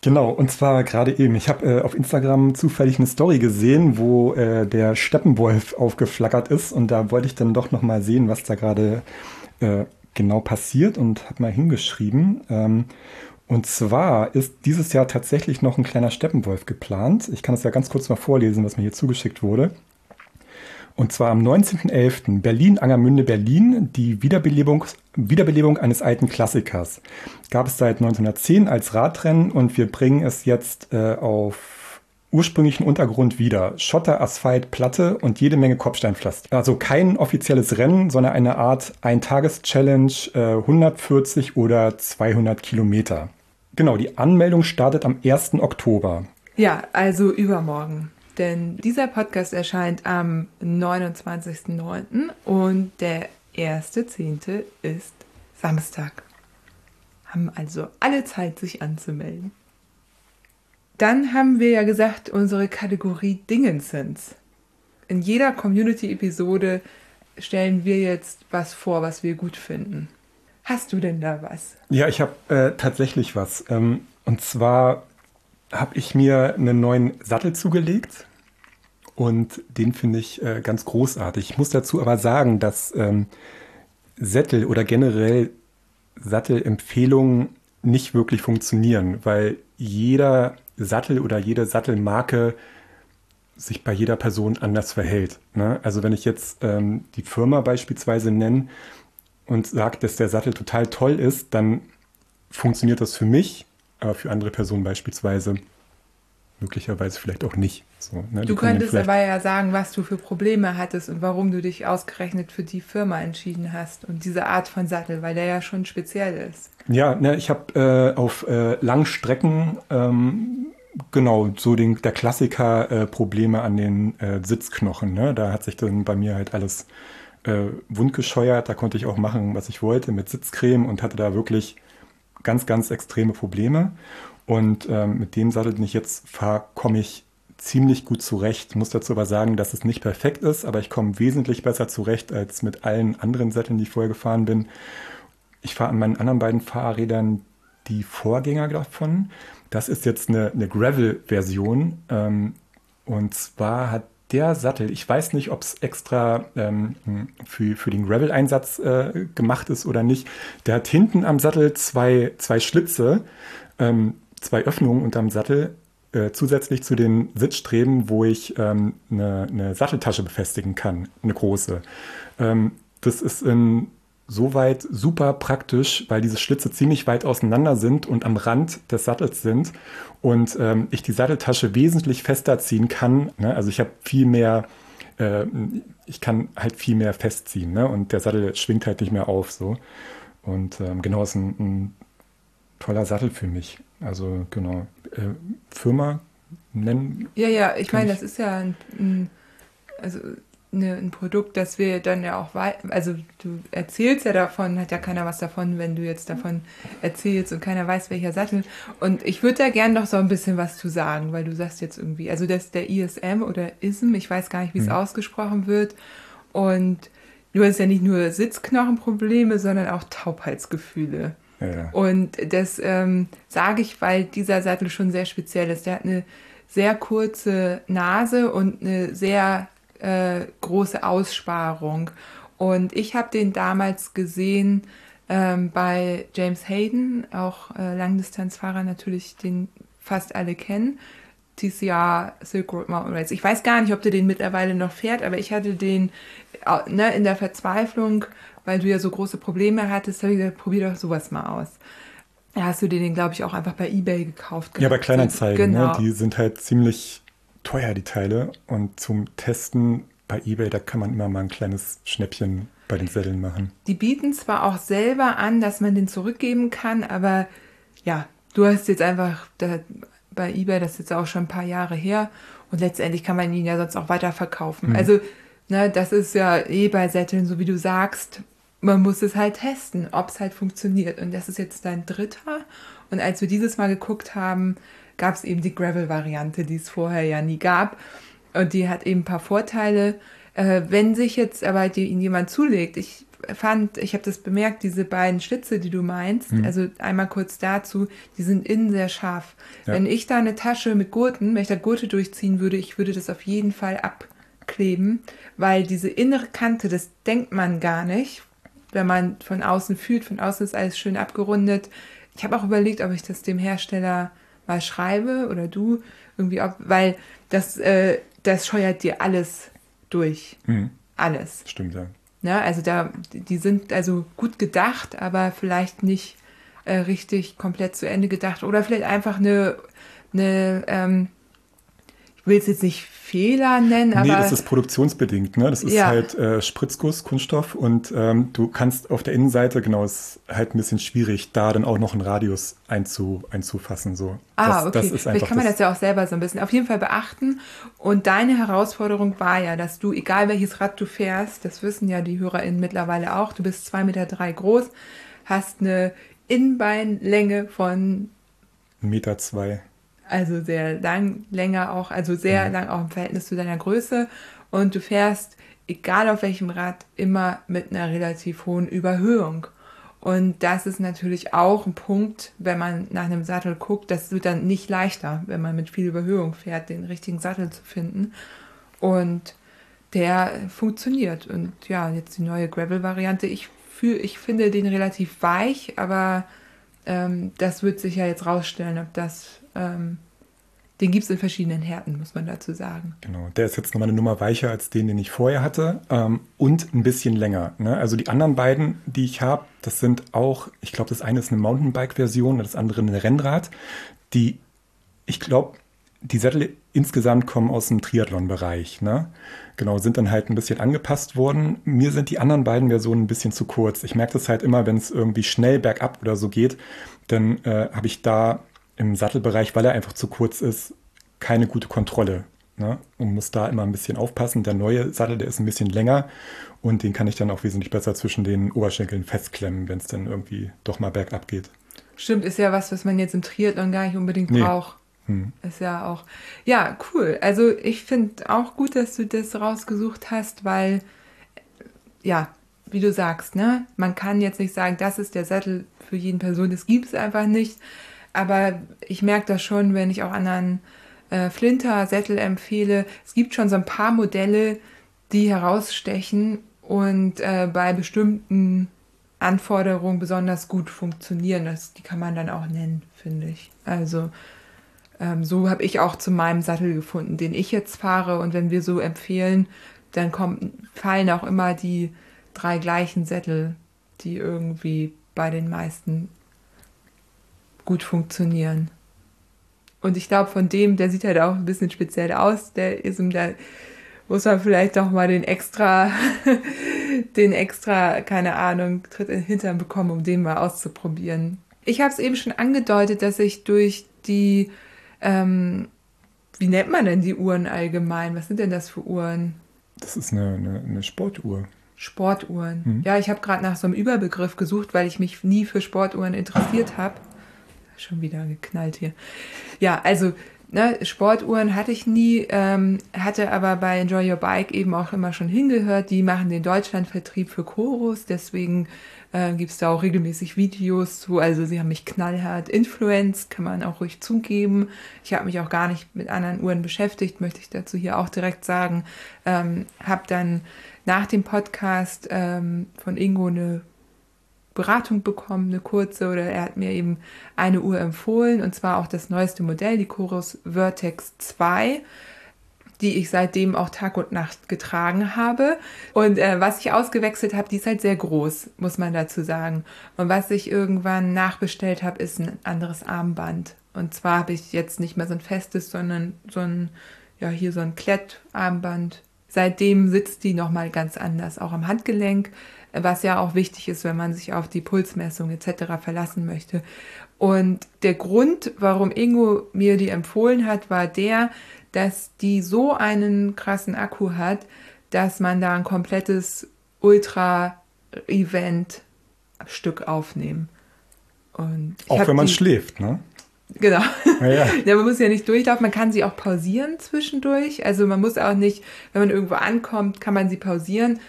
Genau, und zwar gerade eben. Ich habe äh, auf Instagram zufällig eine Story gesehen, wo äh, der Steppenwolf aufgeflackert ist. Und da wollte ich dann doch noch mal sehen, was da gerade äh, genau passiert und habe mal hingeschrieben. Ähm, und zwar ist dieses Jahr tatsächlich noch ein kleiner Steppenwolf geplant. Ich kann es ja ganz kurz mal vorlesen, was mir hier zugeschickt wurde. Und zwar am 19.11. Berlin-Angermünde, Berlin, die Wiederbelebung, Wiederbelebung eines alten Klassikers. Gab es seit 1910 als Radrennen und wir bringen es jetzt äh, auf ursprünglichen Untergrund wieder. Schotter, Asphalt, Platte und jede Menge Kopfsteinpflaster. Also kein offizielles Rennen, sondern eine Art Ein-Tages-Challenge, äh, 140 oder 200 Kilometer. Genau, die Anmeldung startet am 1. Oktober. Ja, also übermorgen. Denn dieser Podcast erscheint am 29.09. und der 1.10. ist Samstag. Haben also alle Zeit, sich anzumelden. Dann haben wir ja gesagt, unsere Kategorie Dingensens. In jeder Community-Episode stellen wir jetzt was vor, was wir gut finden. Hast du denn da was? Ja, ich habe äh, tatsächlich was. Ähm, und zwar habe ich mir einen neuen Sattel zugelegt und den finde ich äh, ganz großartig. Ich muss dazu aber sagen, dass ähm, Sättel oder generell Sattelempfehlungen nicht wirklich funktionieren, weil jeder Sattel oder jede Sattelmarke sich bei jeder Person anders verhält. Ne? Also wenn ich jetzt ähm, die Firma beispielsweise nenne, und sagt, dass der Sattel total toll ist, dann funktioniert das für mich, aber für andere Personen beispielsweise möglicherweise vielleicht auch nicht. So, ne? Du könntest aber ja sagen, was du für Probleme hattest und warum du dich ausgerechnet für die Firma entschieden hast und diese Art von Sattel, weil der ja schon speziell ist. Ja, ne, ich habe äh, auf äh, Langstrecken ähm, genau so den, der Klassiker äh, Probleme an den äh, Sitzknochen. Ne? Da hat sich dann bei mir halt alles äh, wundgescheuert. Da konnte ich auch machen, was ich wollte mit Sitzcreme und hatte da wirklich ganz, ganz extreme Probleme. Und ähm, mit dem Sattel, den ich jetzt fahre, komme ich ziemlich gut zurecht. Ich muss dazu aber sagen, dass es nicht perfekt ist, aber ich komme wesentlich besser zurecht als mit allen anderen Sätteln, die ich vorher gefahren bin. Ich fahre an meinen anderen beiden Fahrrädern die Vorgänger davon. Das ist jetzt eine, eine Gravel-Version. Ähm, und zwar hat der Sattel, ich weiß nicht, ob es extra ähm, für, für den Gravel-Einsatz äh, gemacht ist oder nicht, der hat hinten am Sattel zwei, zwei Schlitze, ähm, zwei Öffnungen unterm Sattel, äh, zusätzlich zu den Sitzstreben, wo ich ähm, eine, eine, Satteltasche befestigen kann, eine große. Ähm, das ist in soweit super praktisch, weil diese Schlitze ziemlich weit auseinander sind und am Rand des Sattels sind und ähm, ich die Satteltasche wesentlich fester ziehen kann. Ne? Also ich habe viel mehr, äh, ich kann halt viel mehr festziehen ne? und der Sattel schwingt halt nicht mehr auf so. Und ähm, genau, ist ein, ein toller Sattel für mich. Also genau, äh, Firma nennen. Ja, ja, ich meine, das ist ja ein, ein also eine, ein Produkt, das wir dann ja auch weiter, also du erzählst ja davon, hat ja keiner was davon, wenn du jetzt davon erzählst und keiner weiß, welcher Sattel. Und ich würde da gerne noch so ein bisschen was zu sagen, weil du sagst jetzt irgendwie, also das ist der ISM oder ISM, ich weiß gar nicht, wie es mhm. ausgesprochen wird. Und du hast ja nicht nur Sitzknochenprobleme, sondern auch Taubheitsgefühle. Und das ähm, sage ich, weil dieser Sattel schon sehr speziell ist. Der hat eine sehr kurze Nase und eine sehr äh, große Aussparung. Und ich habe den damals gesehen Ähm, bei James Hayden, auch äh, Langdistanzfahrer natürlich, den fast alle kennen. TCR Silk Road Mountain Race. Ich weiß gar nicht, ob der den mittlerweile noch fährt, aber ich hatte den äh, ne, in der Verzweiflung, weil du ja so große Probleme hattest, habe ich gesagt, probier doch sowas mal aus. Da hast du den, glaube ich, auch einfach bei Ebay gekauft. Ja, bei Kleinanzeigen, genau. ne? die sind halt ziemlich teuer, die Teile. Und zum Testen bei Ebay, da kann man immer mal ein kleines Schnäppchen bei den Sätteln machen. Die bieten zwar auch selber an, dass man den zurückgeben kann, aber ja, du hast jetzt einfach da, bei eBay, das ist jetzt auch schon ein paar Jahre her und letztendlich kann man ihn ja sonst auch weiterverkaufen. Mhm. Also, ne, das ist ja eh bei Sätteln, so wie du sagst, man muss es halt testen, ob es halt funktioniert. Und das ist jetzt dein dritter. Und als wir dieses Mal geguckt haben, gab es eben die Gravel-Variante, die es vorher ja nie gab. Und die hat eben ein paar Vorteile. Äh, wenn sich jetzt aber die, jemand zulegt, ich fand, ich habe das bemerkt, diese beiden Schlitze, die du meinst, mhm. also einmal kurz dazu, die sind innen sehr scharf. Ja. Wenn ich da eine Tasche mit Gurten, wenn ich da Gurte durchziehen würde, ich würde das auf jeden Fall abkleben, weil diese innere Kante, das denkt man gar nicht, wenn man von außen fühlt, von außen ist alles schön abgerundet. Ich habe auch überlegt, ob ich das dem Hersteller mal schreibe oder du irgendwie, ob, weil das, äh, das scheuert dir alles durch. Mhm. Alles. Stimmt, ja. Ja, also da, die sind also gut gedacht, aber vielleicht nicht äh, richtig komplett zu Ende gedacht. Oder vielleicht einfach eine, eine ähm, will es jetzt nicht Fehler nennen, aber. Nee, das ist produktionsbedingt, ne? Das ist ja. halt äh, Spritzguss, Kunststoff und ähm, du kannst auf der Innenseite, genau, ist halt ein bisschen schwierig, da dann auch noch einen Radius einzu, einzufassen. So. Ah, das, okay. Das ist Vielleicht kann man das, das ja auch selber so ein bisschen auf jeden Fall beachten. Und deine Herausforderung war ja, dass du, egal welches Rad du fährst, das wissen ja die HörerInnen mittlerweile auch, du bist zwei Meter drei groß, hast eine Innenbeinlänge von Meter zwei also sehr lang, länger auch, also sehr mhm. lang auch im Verhältnis zu deiner Größe. Und du fährst, egal auf welchem Rad, immer mit einer relativ hohen Überhöhung. Und das ist natürlich auch ein Punkt, wenn man nach einem Sattel guckt, das wird dann nicht leichter, wenn man mit viel Überhöhung fährt, den richtigen Sattel zu finden. Und der funktioniert. Und ja, jetzt die neue Gravel-Variante. Ich, ich finde den relativ weich, aber ähm, das wird sich ja jetzt rausstellen, ob das ähm, den gibt es in verschiedenen Härten, muss man dazu sagen. Genau, der ist jetzt nochmal eine Nummer weicher als den, den ich vorher hatte ähm, und ein bisschen länger. Ne? Also die anderen beiden, die ich habe, das sind auch, ich glaube, das eine ist eine Mountainbike-Version, das andere eine Rennrad. Die, ich glaube, die Sättel insgesamt kommen aus dem Triathlon-Bereich. Ne? Genau, sind dann halt ein bisschen angepasst worden. Mir sind die anderen beiden Versionen ein bisschen zu kurz. Ich merke das halt immer, wenn es irgendwie schnell bergab oder so geht, dann äh, habe ich da im Sattelbereich, weil er einfach zu kurz ist, keine gute Kontrolle. Ne? Und muss da immer ein bisschen aufpassen. Der neue Sattel, der ist ein bisschen länger und den kann ich dann auch wesentlich besser zwischen den Oberschenkeln festklemmen, wenn es dann irgendwie doch mal bergab geht. Stimmt, ist ja was, was man jetzt im Triathlon gar nicht unbedingt nee. braucht. Hm. Ist ja auch. Ja, cool. Also ich finde auch gut, dass du das rausgesucht hast, weil, ja, wie du sagst, ne, man kann jetzt nicht sagen, das ist der Sattel für jeden Person, das gibt es einfach nicht. Aber ich merke das schon, wenn ich auch anderen äh, Flinter-Sättel empfehle. Es gibt schon so ein paar Modelle, die herausstechen und äh, bei bestimmten Anforderungen besonders gut funktionieren. Das, die kann man dann auch nennen, finde ich. Also ähm, so habe ich auch zu meinem Sattel gefunden, den ich jetzt fahre. Und wenn wir so empfehlen, dann kommt, fallen auch immer die drei gleichen Sättel, die irgendwie bei den meisten gut funktionieren. Und ich glaube, von dem, der sieht halt auch ein bisschen speziell aus, der ist da muss man vielleicht doch mal den extra, den extra, keine Ahnung, Tritt in den Hintern bekommen, um den mal auszuprobieren. Ich habe es eben schon angedeutet, dass ich durch die, ähm, wie nennt man denn die Uhren allgemein? Was sind denn das für Uhren? Das ist eine, eine, eine Sportuhr. Sportuhren. Mhm. Ja, ich habe gerade nach so einem Überbegriff gesucht, weil ich mich nie für Sportuhren interessiert habe. Schon wieder geknallt hier. Ja, also ne, Sportuhren hatte ich nie, ähm, hatte aber bei Enjoy Your Bike eben auch immer schon hingehört. Die machen den Deutschlandvertrieb für Chorus, deswegen äh, gibt es da auch regelmäßig Videos zu. Also sie haben mich knallhart influenced, kann man auch ruhig zugeben. Ich habe mich auch gar nicht mit anderen Uhren beschäftigt, möchte ich dazu hier auch direkt sagen. Ähm, habe dann nach dem Podcast ähm, von Ingo eine Beratung bekommen, eine kurze, oder er hat mir eben eine Uhr empfohlen, und zwar auch das neueste Modell, die Chorus Vertex 2 die ich seitdem auch Tag und Nacht getragen habe. Und äh, was ich ausgewechselt habe, die ist halt sehr groß, muss man dazu sagen. Und was ich irgendwann nachbestellt habe, ist ein anderes Armband. Und zwar habe ich jetzt nicht mehr so ein festes, sondern so ein, ja, hier so ein Klettarmband. Seitdem sitzt die nochmal ganz anders, auch am Handgelenk was ja auch wichtig ist, wenn man sich auf die Pulsmessung etc. verlassen möchte. Und der Grund, warum Ingo mir die empfohlen hat, war der, dass die so einen krassen Akku hat, dass man da ein komplettes Ultra-Event-Stück aufnehmen. Und auch wenn man die, schläft, ne? Genau. Ja, ja. ja, man muss ja nicht durchlaufen, man kann sie auch pausieren zwischendurch. Also man muss auch nicht, wenn man irgendwo ankommt, kann man sie pausieren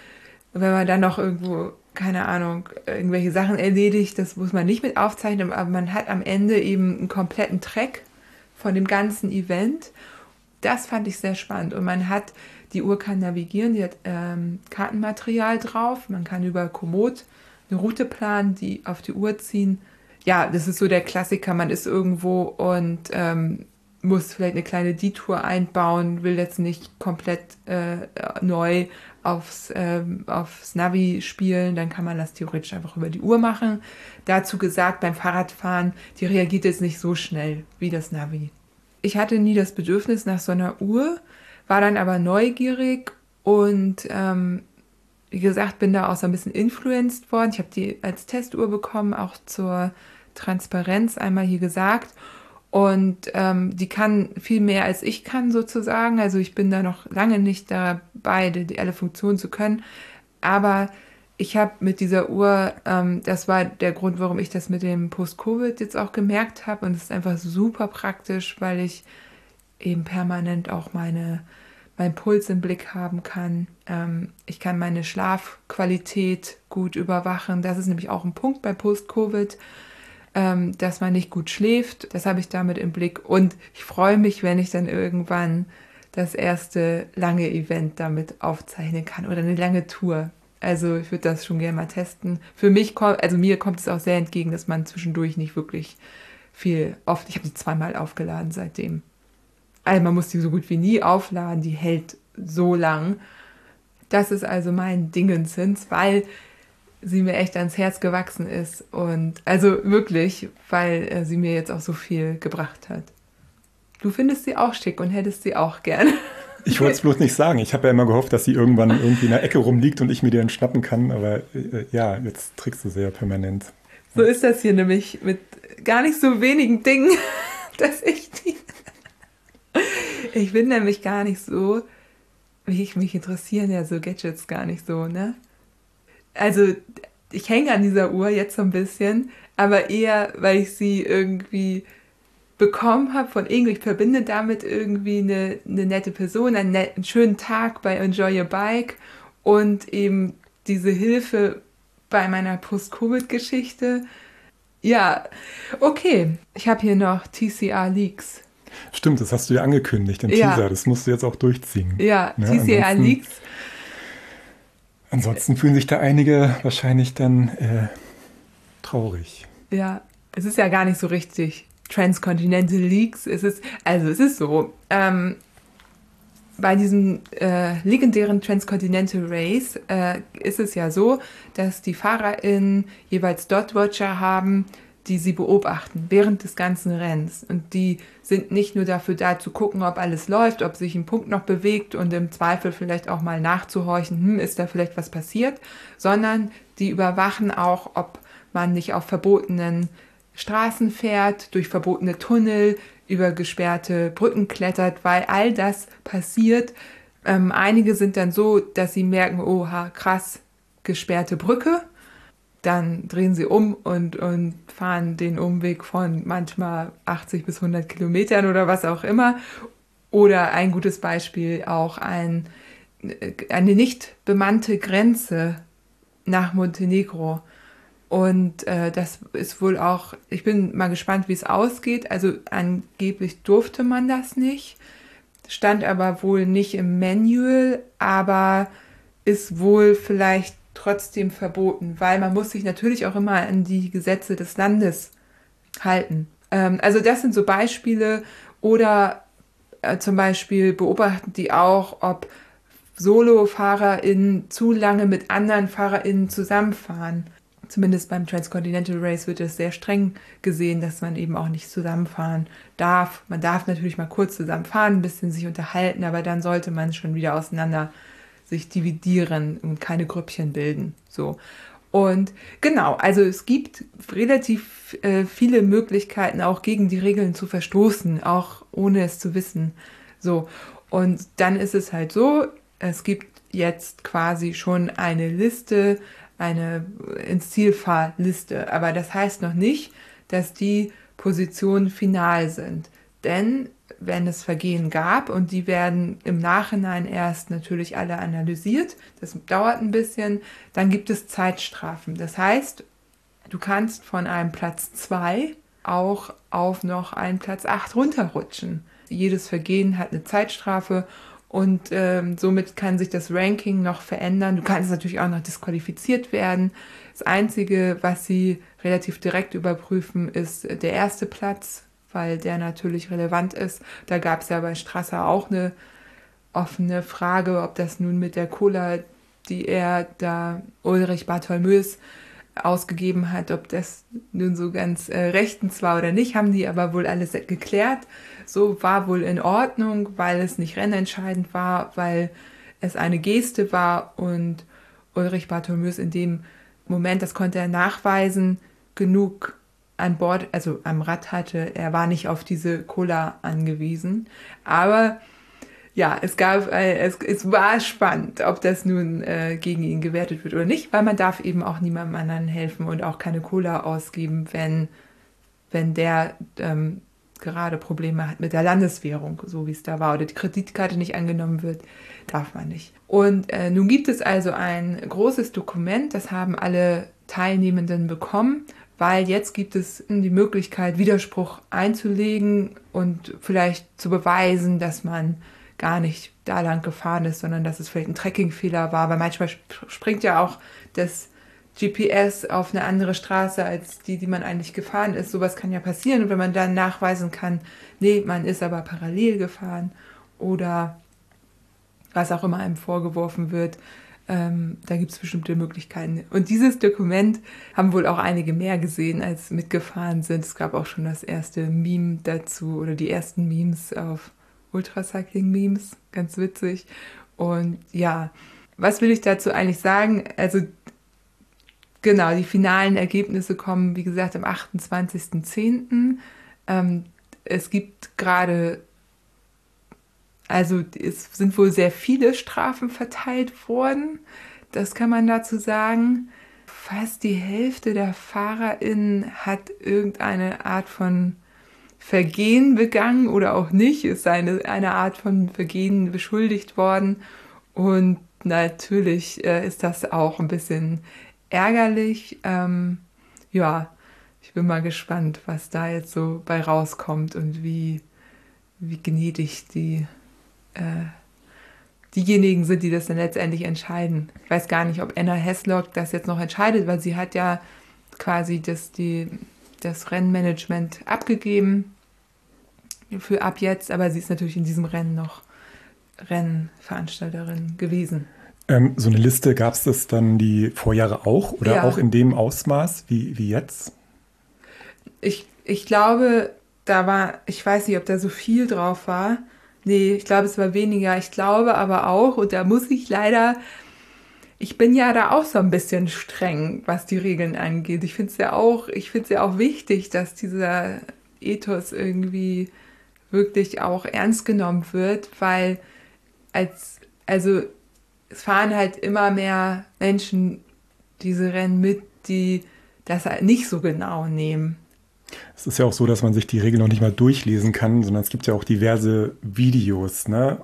wenn man dann noch irgendwo, keine Ahnung, irgendwelche Sachen erledigt, das muss man nicht mit aufzeichnen, aber man hat am Ende eben einen kompletten Track von dem ganzen Event. Das fand ich sehr spannend. Und man hat, die Uhr kann navigieren, die hat ähm, Kartenmaterial drauf, man kann über Komoot eine Route planen, die auf die Uhr ziehen. Ja, das ist so der Klassiker, man ist irgendwo und ähm, muss vielleicht eine kleine Detour einbauen, will jetzt nicht komplett äh, neu aufs, ähm, aufs Navi spielen, dann kann man das theoretisch einfach über die Uhr machen. Dazu gesagt, beim Fahrradfahren, die reagiert jetzt nicht so schnell wie das Navi. Ich hatte nie das Bedürfnis nach so einer Uhr, war dann aber neugierig und ähm, wie gesagt, bin da auch so ein bisschen influenced worden. Ich habe die als Testuhr bekommen, auch zur Transparenz einmal hier gesagt. Und ähm, die kann viel mehr als ich kann sozusagen. Also ich bin da noch lange nicht dabei, die, alle Funktionen zu können. Aber ich habe mit dieser Uhr, ähm, das war der Grund, warum ich das mit dem Post-Covid jetzt auch gemerkt habe. Und es ist einfach super praktisch, weil ich eben permanent auch meine, meinen Puls im Blick haben kann. Ähm, ich kann meine Schlafqualität gut überwachen. Das ist nämlich auch ein Punkt bei Post-Covid ähm, dass man nicht gut schläft. Das habe ich damit im Blick. Und ich freue mich, wenn ich dann irgendwann das erste lange Event damit aufzeichnen kann oder eine lange Tour. Also ich würde das schon gerne mal testen. Für mich kommt, also mir kommt es auch sehr entgegen, dass man zwischendurch nicht wirklich viel oft, ich habe sie zweimal aufgeladen seitdem. Also man muss die so gut wie nie aufladen, die hält so lang. Das ist also mein Dingensens, weil sie mir echt ans Herz gewachsen ist. Und also wirklich, weil äh, sie mir jetzt auch so viel gebracht hat. Du findest sie auch schick und hättest sie auch gern. Ich wollte es bloß nicht sagen. Ich habe ja immer gehofft, dass sie irgendwann irgendwie in der Ecke rumliegt und ich mir die dann schnappen kann. Aber äh, ja, jetzt trägst du sie ja permanent. So ist das hier nämlich mit gar nicht so wenigen Dingen, dass ich die. ich bin nämlich gar nicht so, wie ich mich interessieren ja so Gadgets gar nicht so, ne? Also ich hänge an dieser Uhr jetzt so ein bisschen, aber eher, weil ich sie irgendwie bekommen habe von Ingo. Ich verbinde damit irgendwie eine, eine nette Person, einen, netten, einen schönen Tag bei Enjoy Your Bike und eben diese Hilfe bei meiner Post-Covid-Geschichte. Ja, okay. Ich habe hier noch TCR Leaks. Stimmt, das hast du ja angekündigt im ja. Teaser. Das musst du jetzt auch durchziehen. Ja, ne, TCR Leaks Ansonsten fühlen sich da einige wahrscheinlich dann äh, traurig. Ja, es ist ja gar nicht so richtig Transcontinental Leagues. Es ist, also es ist so, ähm, bei diesem äh, legendären Transcontinental Race äh, ist es ja so, dass die FahrerInnen jeweils Dot-Watcher haben, die sie beobachten während des ganzen Rennens. Und die sind nicht nur dafür da zu gucken, ob alles läuft, ob sich ein Punkt noch bewegt und im Zweifel vielleicht auch mal nachzuhorchen, hm, ist da vielleicht was passiert, sondern die überwachen auch, ob man nicht auf verbotenen Straßen fährt, durch verbotene Tunnel, über gesperrte Brücken klettert, weil all das passiert. Ähm, einige sind dann so, dass sie merken, oha, krass, gesperrte Brücke dann drehen sie um und, und fahren den Umweg von manchmal 80 bis 100 Kilometern oder was auch immer. Oder ein gutes Beispiel auch ein, eine nicht bemannte Grenze nach Montenegro. Und äh, das ist wohl auch, ich bin mal gespannt, wie es ausgeht. Also angeblich durfte man das nicht, stand aber wohl nicht im Manual, aber ist wohl vielleicht trotzdem verboten, weil man muss sich natürlich auch immer an die Gesetze des Landes halten. Ähm, also das sind so Beispiele oder äh, zum Beispiel beobachten die auch, ob Solo-FahrerInnen zu lange mit anderen FahrerInnen zusammenfahren. Zumindest beim Transcontinental Race wird es sehr streng gesehen, dass man eben auch nicht zusammenfahren darf. Man darf natürlich mal kurz zusammenfahren, ein bisschen sich unterhalten, aber dann sollte man schon wieder auseinander sich dividieren und keine Grüppchen bilden. So. Und genau, also es gibt relativ äh, viele Möglichkeiten, auch gegen die Regeln zu verstoßen, auch ohne es zu wissen. So. Und dann ist es halt so, es gibt jetzt quasi schon eine Liste, eine ins Zielfahrliste, aber das heißt noch nicht, dass die Positionen final sind. Denn wenn es Vergehen gab und die werden im Nachhinein erst natürlich alle analysiert, das dauert ein bisschen, dann gibt es Zeitstrafen. Das heißt, du kannst von einem Platz 2 auch auf noch einen Platz 8 runterrutschen. Jedes Vergehen hat eine Zeitstrafe und ähm, somit kann sich das Ranking noch verändern. Du kannst natürlich auch noch disqualifiziert werden. Das Einzige, was sie relativ direkt überprüfen, ist der erste Platz, weil der natürlich relevant ist. Da gab es ja bei Strasser auch eine offene Frage, ob das nun mit der Cola, die er da Ulrich Bartholmös ausgegeben hat, ob das nun so ganz äh, rechtens war oder nicht, haben die aber wohl alles geklärt. So war wohl in Ordnung, weil es nicht rennentscheidend war, weil es eine Geste war und Ulrich Bartholomäus in dem Moment, das konnte er nachweisen, genug an Bord, also am Rad hatte. Er war nicht auf diese Cola angewiesen. Aber ja, es gab, äh, es, es war spannend, ob das nun äh, gegen ihn gewertet wird oder nicht, weil man darf eben auch niemandem anderen helfen und auch keine Cola ausgeben, wenn, wenn der ähm, gerade Probleme hat mit der Landeswährung, so wie es da war, oder die Kreditkarte nicht angenommen wird, darf man nicht. Und äh, nun gibt es also ein großes Dokument, das haben alle Teilnehmenden bekommen, weil jetzt gibt es die Möglichkeit, Widerspruch einzulegen und vielleicht zu beweisen, dass man gar nicht da lang gefahren ist, sondern dass es vielleicht ein Trekkingfehler war, weil manchmal springt ja auch das GPS auf eine andere Straße als die, die man eigentlich gefahren ist. Sowas kann ja passieren. Und wenn man dann nachweisen kann, nee, man ist aber parallel gefahren oder was auch immer einem vorgeworfen wird, ähm, da gibt es bestimmte Möglichkeiten. Und dieses Dokument haben wohl auch einige mehr gesehen, als mitgefahren sind. Es gab auch schon das erste Meme dazu oder die ersten Memes auf Ultracycling-Memes. Ganz witzig. Und ja, was will ich dazu eigentlich sagen? Also Genau, die finalen Ergebnisse kommen, wie gesagt, am 28.10. Ähm, es gibt gerade, also es sind wohl sehr viele Strafen verteilt worden. Das kann man dazu sagen. Fast die Hälfte der FahrerInnen hat irgendeine Art von Vergehen begangen oder auch nicht, ist eine, eine Art von Vergehen beschuldigt worden. Und natürlich äh, ist das auch ein bisschen ärgerlich. Ähm, ja, ich bin mal gespannt, was da jetzt so bei rauskommt und wie, wie gnädig die, äh, diejenigen sind, die das dann letztendlich entscheiden. Ich weiß gar nicht, ob Anna Hesslock das jetzt noch entscheidet, weil sie hat ja quasi das, die, das Rennmanagement abgegeben für ab jetzt, aber sie ist natürlich in diesem Rennen noch Rennveranstalterin gewesen. Ähm, so eine Liste gab es das dann die Vorjahre auch oder ja. auch in dem Ausmaß wie, wie jetzt? Ich, ich glaube, da war, ich weiß nicht, ob da so viel drauf war. Nee, ich glaube, es war weniger. Ich glaube aber auch, und da muss ich leider, ich bin ja da auch so ein bisschen streng, was die Regeln angeht. Ich finde es ja auch, ich finde es ja auch wichtig, dass dieser Ethos irgendwie wirklich auch ernst genommen wird, weil als, also es fahren halt immer mehr Menschen diese Rennen mit, die das halt nicht so genau nehmen. Es ist ja auch so, dass man sich die Regeln noch nicht mal durchlesen kann, sondern es gibt ja auch diverse Videos, ne,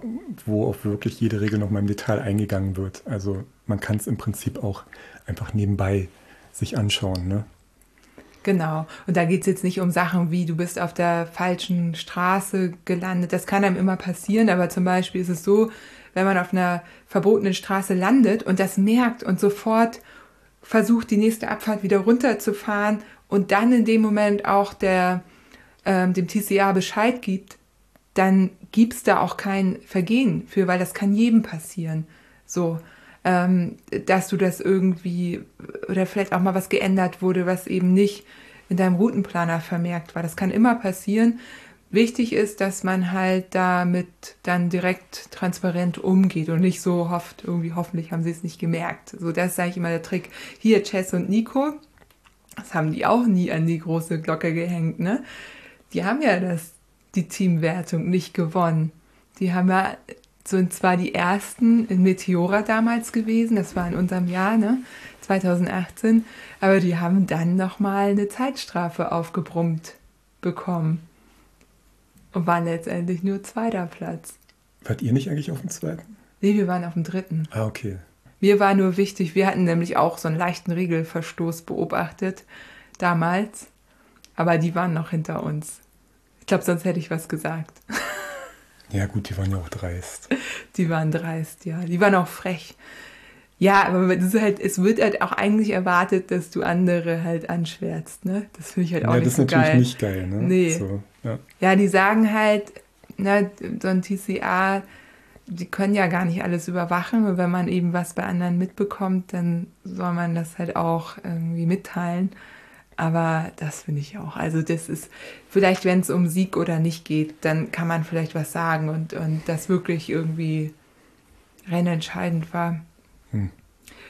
wo auch wirklich jede Regel noch mal im Detail eingegangen wird. Also man kann es im Prinzip auch einfach nebenbei sich anschauen. Ne? Genau. Und da geht es jetzt nicht um Sachen wie, du bist auf der falschen Straße gelandet. Das kann einem immer passieren, aber zum Beispiel ist es so, wenn man auf einer verbotenen Straße landet und das merkt und sofort versucht, die nächste Abfahrt wieder runterzufahren und dann in dem Moment auch der, ähm, dem TCA Bescheid gibt, dann gibt es da auch kein Vergehen für, weil das kann jedem passieren. So, ähm, dass du das irgendwie oder vielleicht auch mal was geändert wurde, was eben nicht in deinem Routenplaner vermerkt war. Das kann immer passieren. Wichtig ist, dass man halt damit dann direkt transparent umgeht und nicht so hofft, irgendwie hoffentlich haben sie es nicht gemerkt. So, das ist eigentlich immer der Trick. Hier Chess und Nico, das haben die auch nie an die große Glocke gehängt, ne? Die haben ja das, die Teamwertung nicht gewonnen. Die haben ja, sind zwar die ersten in Meteora damals gewesen, das war in unserem Jahr, ne? 2018, aber die haben dann nochmal eine Zeitstrafe aufgebrummt bekommen und waren letztendlich nur zweiter Platz. Wart ihr nicht eigentlich auf dem zweiten? Nee, wir waren auf dem dritten. Ah, okay. Mir war nur wichtig, wir hatten nämlich auch so einen leichten Regelverstoß beobachtet damals, aber die waren noch hinter uns. Ich glaube, sonst hätte ich was gesagt. Ja, gut, die waren ja auch dreist. Die waren dreist, ja. Die waren auch frech. Ja, aber halt, es wird halt auch eigentlich erwartet, dass du andere halt anschwärzt, ne? Das finde ich halt auch ja, nicht so geil. das ist natürlich nicht geil, ne? Nee. So, ja. Ja, die sagen halt, ne, so ein TCA, die können ja gar nicht alles überwachen. Und wenn man eben was bei anderen mitbekommt, dann soll man das halt auch irgendwie mitteilen. Aber das finde ich auch. Also das ist, vielleicht wenn es um Sieg oder nicht geht, dann kann man vielleicht was sagen und, und das wirklich irgendwie rennentscheidend war. Hm.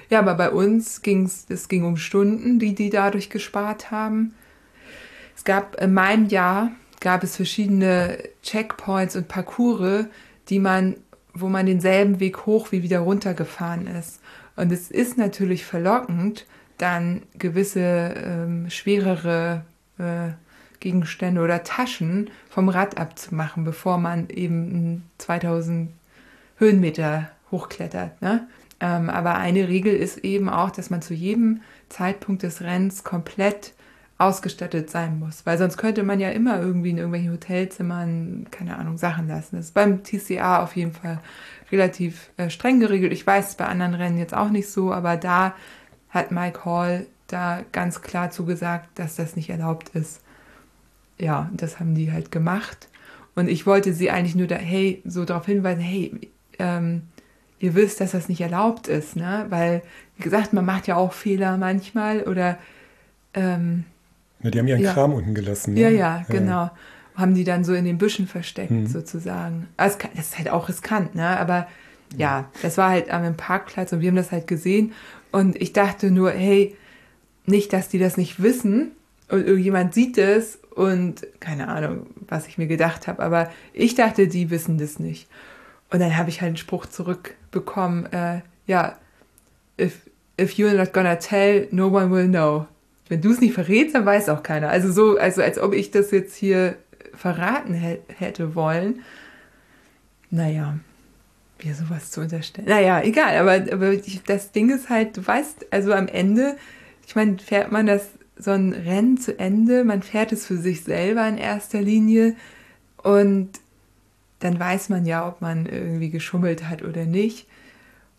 Ja, aber bei uns ging es, es ging um Stunden, die die dadurch gespart haben. Es gab in meinem Jahr gab es verschiedene Checkpoints und Parcours, die man, wo man denselben Weg hoch wie wieder runter gefahren ist. Und es ist natürlich verlockend, dann gewisse ähm, schwerere äh, Gegenstände oder Taschen vom Rad abzumachen, bevor man eben 2000 Höhenmeter hochklettert. Ne? Ähm, aber eine Regel ist eben auch, dass man zu jedem Zeitpunkt des Rennens komplett ausgestattet sein muss, weil sonst könnte man ja immer irgendwie in irgendwelchen Hotelzimmern, keine Ahnung, Sachen lassen. Das ist beim TCA auf jeden Fall relativ äh, streng geregelt. Ich weiß es bei anderen Rennen jetzt auch nicht so, aber da hat Mike Hall da ganz klar zugesagt, dass das nicht erlaubt ist. Ja, das haben die halt gemacht. Und ich wollte sie eigentlich nur da, hey, so darauf hinweisen, hey, ähm, ihr wisst, dass das nicht erlaubt ist, ne? Weil, wie gesagt, man macht ja auch Fehler manchmal oder ähm, Ja, die haben ihren Ja. Kram unten gelassen. Ne? ja, ja, genau. Haben die dann so in den Büschen versteckt, Mhm. sozusagen. Also, das ist halt auch riskant, ne? Aber ja, das war halt am Parkplatz und wir haben das halt gesehen. Und ich dachte nur, hey, nicht, dass die das nicht wissen und irgendjemand sieht es und keine Ahnung, was ich mir gedacht habe. Aber ich dachte, die wissen das nicht. Und dann habe ich halt einen Spruch zurückbekommen, äh, ja, if, if you're not gonna tell, no one will know. Wenn du es nicht verrätst, dann weiß auch keiner. Also so, also als ob ich das jetzt hier verraten hä- hätte wollen. Naja, mir sowas zu unterstellen. Naja, egal, aber, aber ich, das Ding ist halt, du weißt, also am Ende, ich meine, fährt man das so ein Rennen zu Ende, man fährt es für sich selber in erster Linie und dann weiß man ja, ob man irgendwie geschummelt hat oder nicht.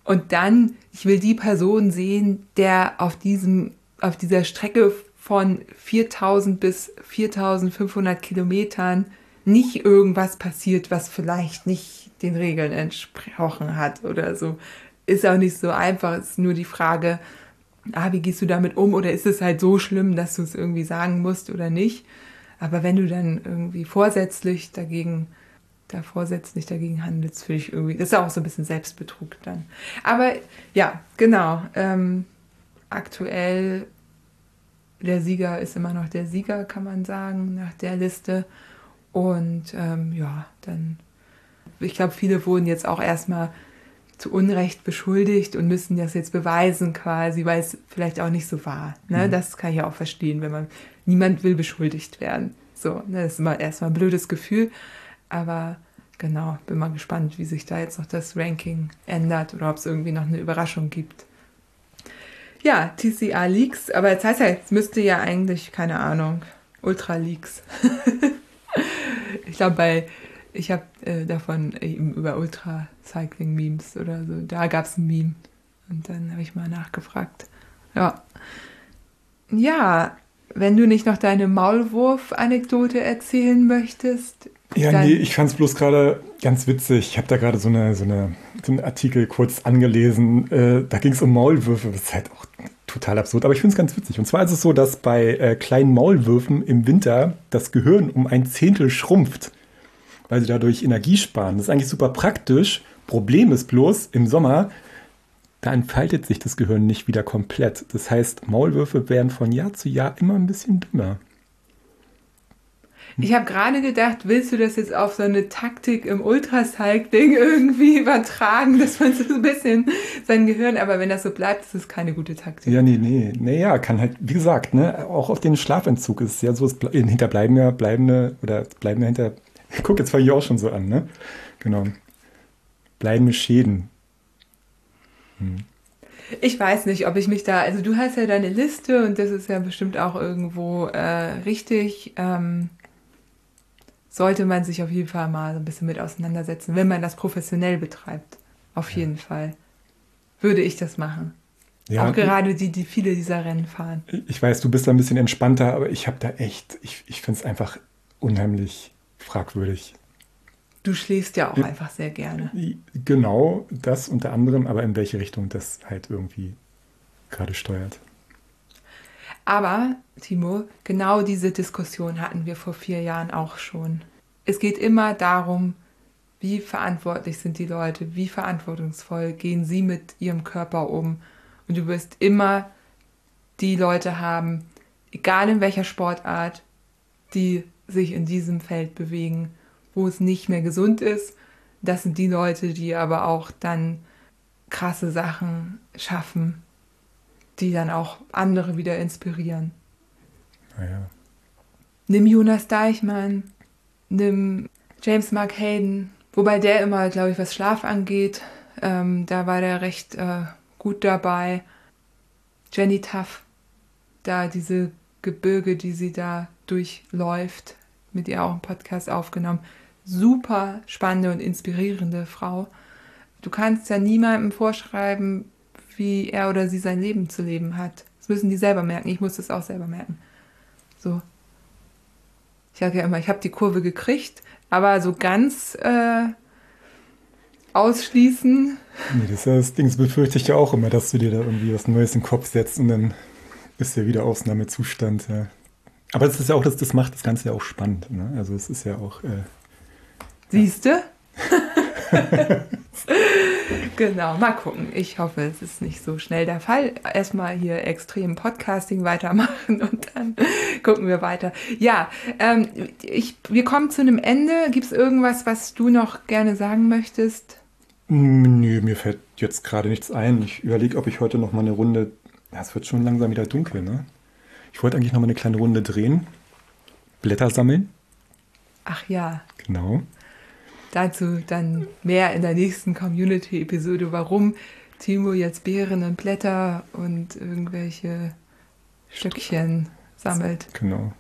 Und dann, ich will die Person sehen, der auf diesem, auf dieser Strecke von 4000 bis 4500 Kilometern nicht irgendwas passiert, was vielleicht nicht den Regeln entsprochen hat oder so. Ist auch nicht so einfach. Ist nur die Frage, ah, wie gehst du damit um? Oder ist es halt so schlimm, dass du es irgendwie sagen musst oder nicht? Aber wenn du dann irgendwie vorsätzlich dagegen, da vorsätzlich dagegen handelst, finde ich irgendwie, das ist auch so ein bisschen Selbstbetrug dann. Aber ja, genau. Ähm, aktuell der Sieger ist immer noch der Sieger, kann man sagen, nach der Liste. Und ähm, ja, dann, ich glaube, viele wurden jetzt auch erstmal zu Unrecht beschuldigt und müssen das jetzt beweisen quasi, weil es vielleicht auch nicht so war. Ne? Mhm. Das kann ich auch verstehen, wenn man, niemand will beschuldigt werden. So, ne? das ist immer erstmal ein blödes Gefühl, aber genau, bin mal gespannt, wie sich da jetzt noch das Ranking ändert oder ob es irgendwie noch eine Überraschung gibt. Ja, TCA Leaks, aber jetzt heißt ja, es müsste ja eigentlich, keine Ahnung, Ultra Leaks. ich glaube, bei Ich habe äh, davon eben über Ultra-Cycling-Memes oder so, da gab es ein Meme. Und dann habe ich mal nachgefragt. Ja. Ja, wenn du nicht noch deine Maulwurf-Anekdote erzählen möchtest. Ja, nee, ich fand es bloß gerade ganz witzig. Ich habe da gerade so, eine, so, eine, so einen Artikel kurz angelesen. Äh, da ging es um Maulwürfe. Das ist halt auch total absurd, aber ich finde es ganz witzig. Und zwar ist es so, dass bei äh, kleinen Maulwürfen im Winter das Gehirn um ein Zehntel schrumpft, weil sie dadurch Energie sparen. Das ist eigentlich super praktisch. Problem ist bloß, im Sommer da entfaltet sich das Gehirn nicht wieder komplett. Das heißt, Maulwürfe werden von Jahr zu Jahr immer ein bisschen dünner. Ich habe gerade gedacht, willst du das jetzt auf so eine Taktik im Ultracycling irgendwie übertragen, dass man so ein bisschen sein Gehirn, aber wenn das so bleibt, ist es keine gute Taktik. Ja, nee, nee. Naja, kann halt, wie gesagt, ne, auch auf den Schlafentzug ist es ja so, es hinterbleiben ja bleibende, oder bleibende hinter, guck, jetzt fange ich auch schon so an, ne? Genau. Bleibende Schäden hm. Ich weiß nicht, ob ich mich da, also du hast ja deine Liste und das ist ja bestimmt auch irgendwo äh, richtig. Ähm, sollte man sich auf jeden Fall mal so ein bisschen mit auseinandersetzen, wenn man das professionell betreibt. Auf ja. jeden Fall. Würde ich das machen. Ja, auch gerade die, die viele dieser Rennen fahren. Ich weiß, du bist da ein bisschen entspannter, aber ich habe da echt, ich, ich finde es einfach unheimlich fragwürdig. Du schläfst ja auch einfach sehr gerne. Genau, das unter anderem, aber in welche Richtung das halt irgendwie gerade steuert. Aber, Timo, genau diese Diskussion hatten wir vor vier Jahren auch schon. Es geht immer darum, wie verantwortlich sind die Leute, wie verantwortungsvoll gehen sie mit ihrem Körper um. Und du wirst immer die Leute haben, egal in welcher Sportart, die sich in diesem Feld bewegen wo es nicht mehr gesund ist. Das sind die Leute, die aber auch dann krasse Sachen schaffen, die dann auch andere wieder inspirieren. Naja. Nimm Jonas Deichmann, nimm James Mark Hayden, wobei der immer, glaube ich, was Schlaf angeht, ähm, da war der recht äh, gut dabei. Jenny Tuff, da diese Gebirge, die sie da durchläuft, mit ihr auch einen Podcast aufgenommen super spannende und inspirierende Frau. Du kannst ja niemandem vorschreiben, wie er oder sie sein Leben zu leben hat. Das müssen die selber merken. Ich muss das auch selber merken. So. Ich sage ja immer, ich habe die Kurve gekriegt, aber so ganz äh, ausschließen. Nee, das ja das Ding, das befürchte ich ja auch immer, dass du dir da irgendwie was Neues in den Kopf setzt und dann ist ja wieder Ausnahmezustand. Ja. Aber das ist ja auch, das, das macht das Ganze ja auch spannend. Ne? Also es ist ja auch. Äh, Siehst du? genau, mal gucken. Ich hoffe, es ist nicht so schnell der Fall. Erstmal hier extrem Podcasting weitermachen und dann gucken wir weiter. Ja, ähm, ich, wir kommen zu einem Ende. Gibt es irgendwas, was du noch gerne sagen möchtest? Nö, mir fällt jetzt gerade nichts ein. Ich überlege, ob ich heute noch mal eine Runde. Ja, es wird schon langsam wieder dunkel, ne? Ich wollte eigentlich noch mal eine kleine Runde drehen. Blätter sammeln. Ach ja. Genau. Dazu dann mehr in der nächsten Community-Episode, warum Timo jetzt Beeren und Blätter und irgendwelche Stückchen sammelt. Genau.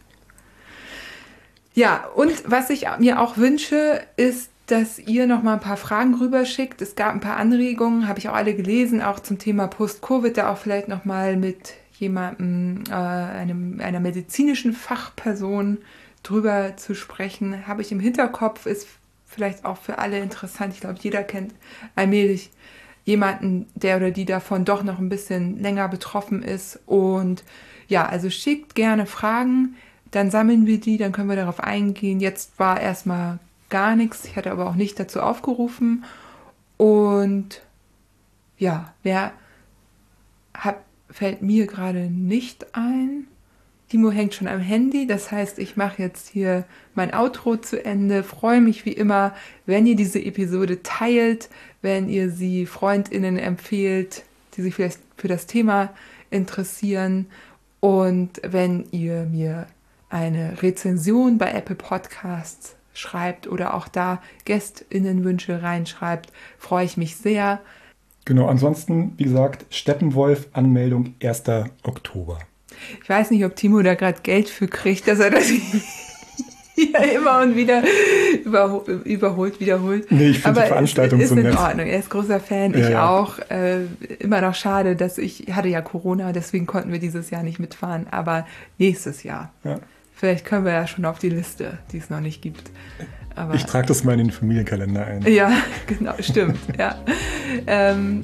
Ja, und was ich mir auch wünsche, ist, dass ihr noch mal ein paar Fragen rüberschickt. Es gab ein paar Anregungen, habe ich auch alle gelesen, auch zum Thema Post-Covid, da auch vielleicht noch mal mit jemandem, äh, einem, einer medizinischen Fachperson drüber zu sprechen. Habe ich im Hinterkopf, ist vielleicht auch für alle interessant. Ich glaube, jeder kennt allmählich jemanden, der oder die davon doch noch ein bisschen länger betroffen ist. Und ja, also schickt gerne Fragen, dann sammeln wir die, dann können wir darauf eingehen. Jetzt war erstmal gar nichts. Ich hatte aber auch nicht dazu aufgerufen. Und ja, wer hat, fällt mir gerade nicht ein. Timo hängt schon am Handy, das heißt, ich mache jetzt hier mein Outro zu Ende. Freue mich wie immer, wenn ihr diese Episode teilt, wenn ihr sie Freundinnen empfehlt, die sich vielleicht für das Thema interessieren und wenn ihr mir eine Rezension bei Apple Podcasts schreibt oder auch da Gästinnenwünsche reinschreibt, freue ich mich sehr. Genau, ansonsten, wie gesagt, Steppenwolf, Anmeldung 1. Oktober. Ich weiß nicht, ob Timo da gerade Geld für kriegt, dass er das. ja, immer und wieder überho überholt, wiederholt. Nee, ich finde die Veranstaltung ist so in nett. Ordnung. Er ist großer Fan, Ja, ich ja. auch. Äh, immer noch schade, dass ich hatte ja Corona, deswegen konnten wir dieses Jahr nicht mitfahren. Aber nächstes Jahr. Ja. Vielleicht können wir ja schon auf die Liste, die es noch nicht gibt. Aber Ich trage das mal in den Familienkalender ein. ja, genau, stimmt. ja. Ähm,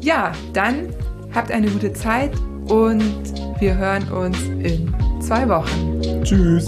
ja, dann habt eine gute Zeit und wir hören uns in zwei Wochen. Tschüss.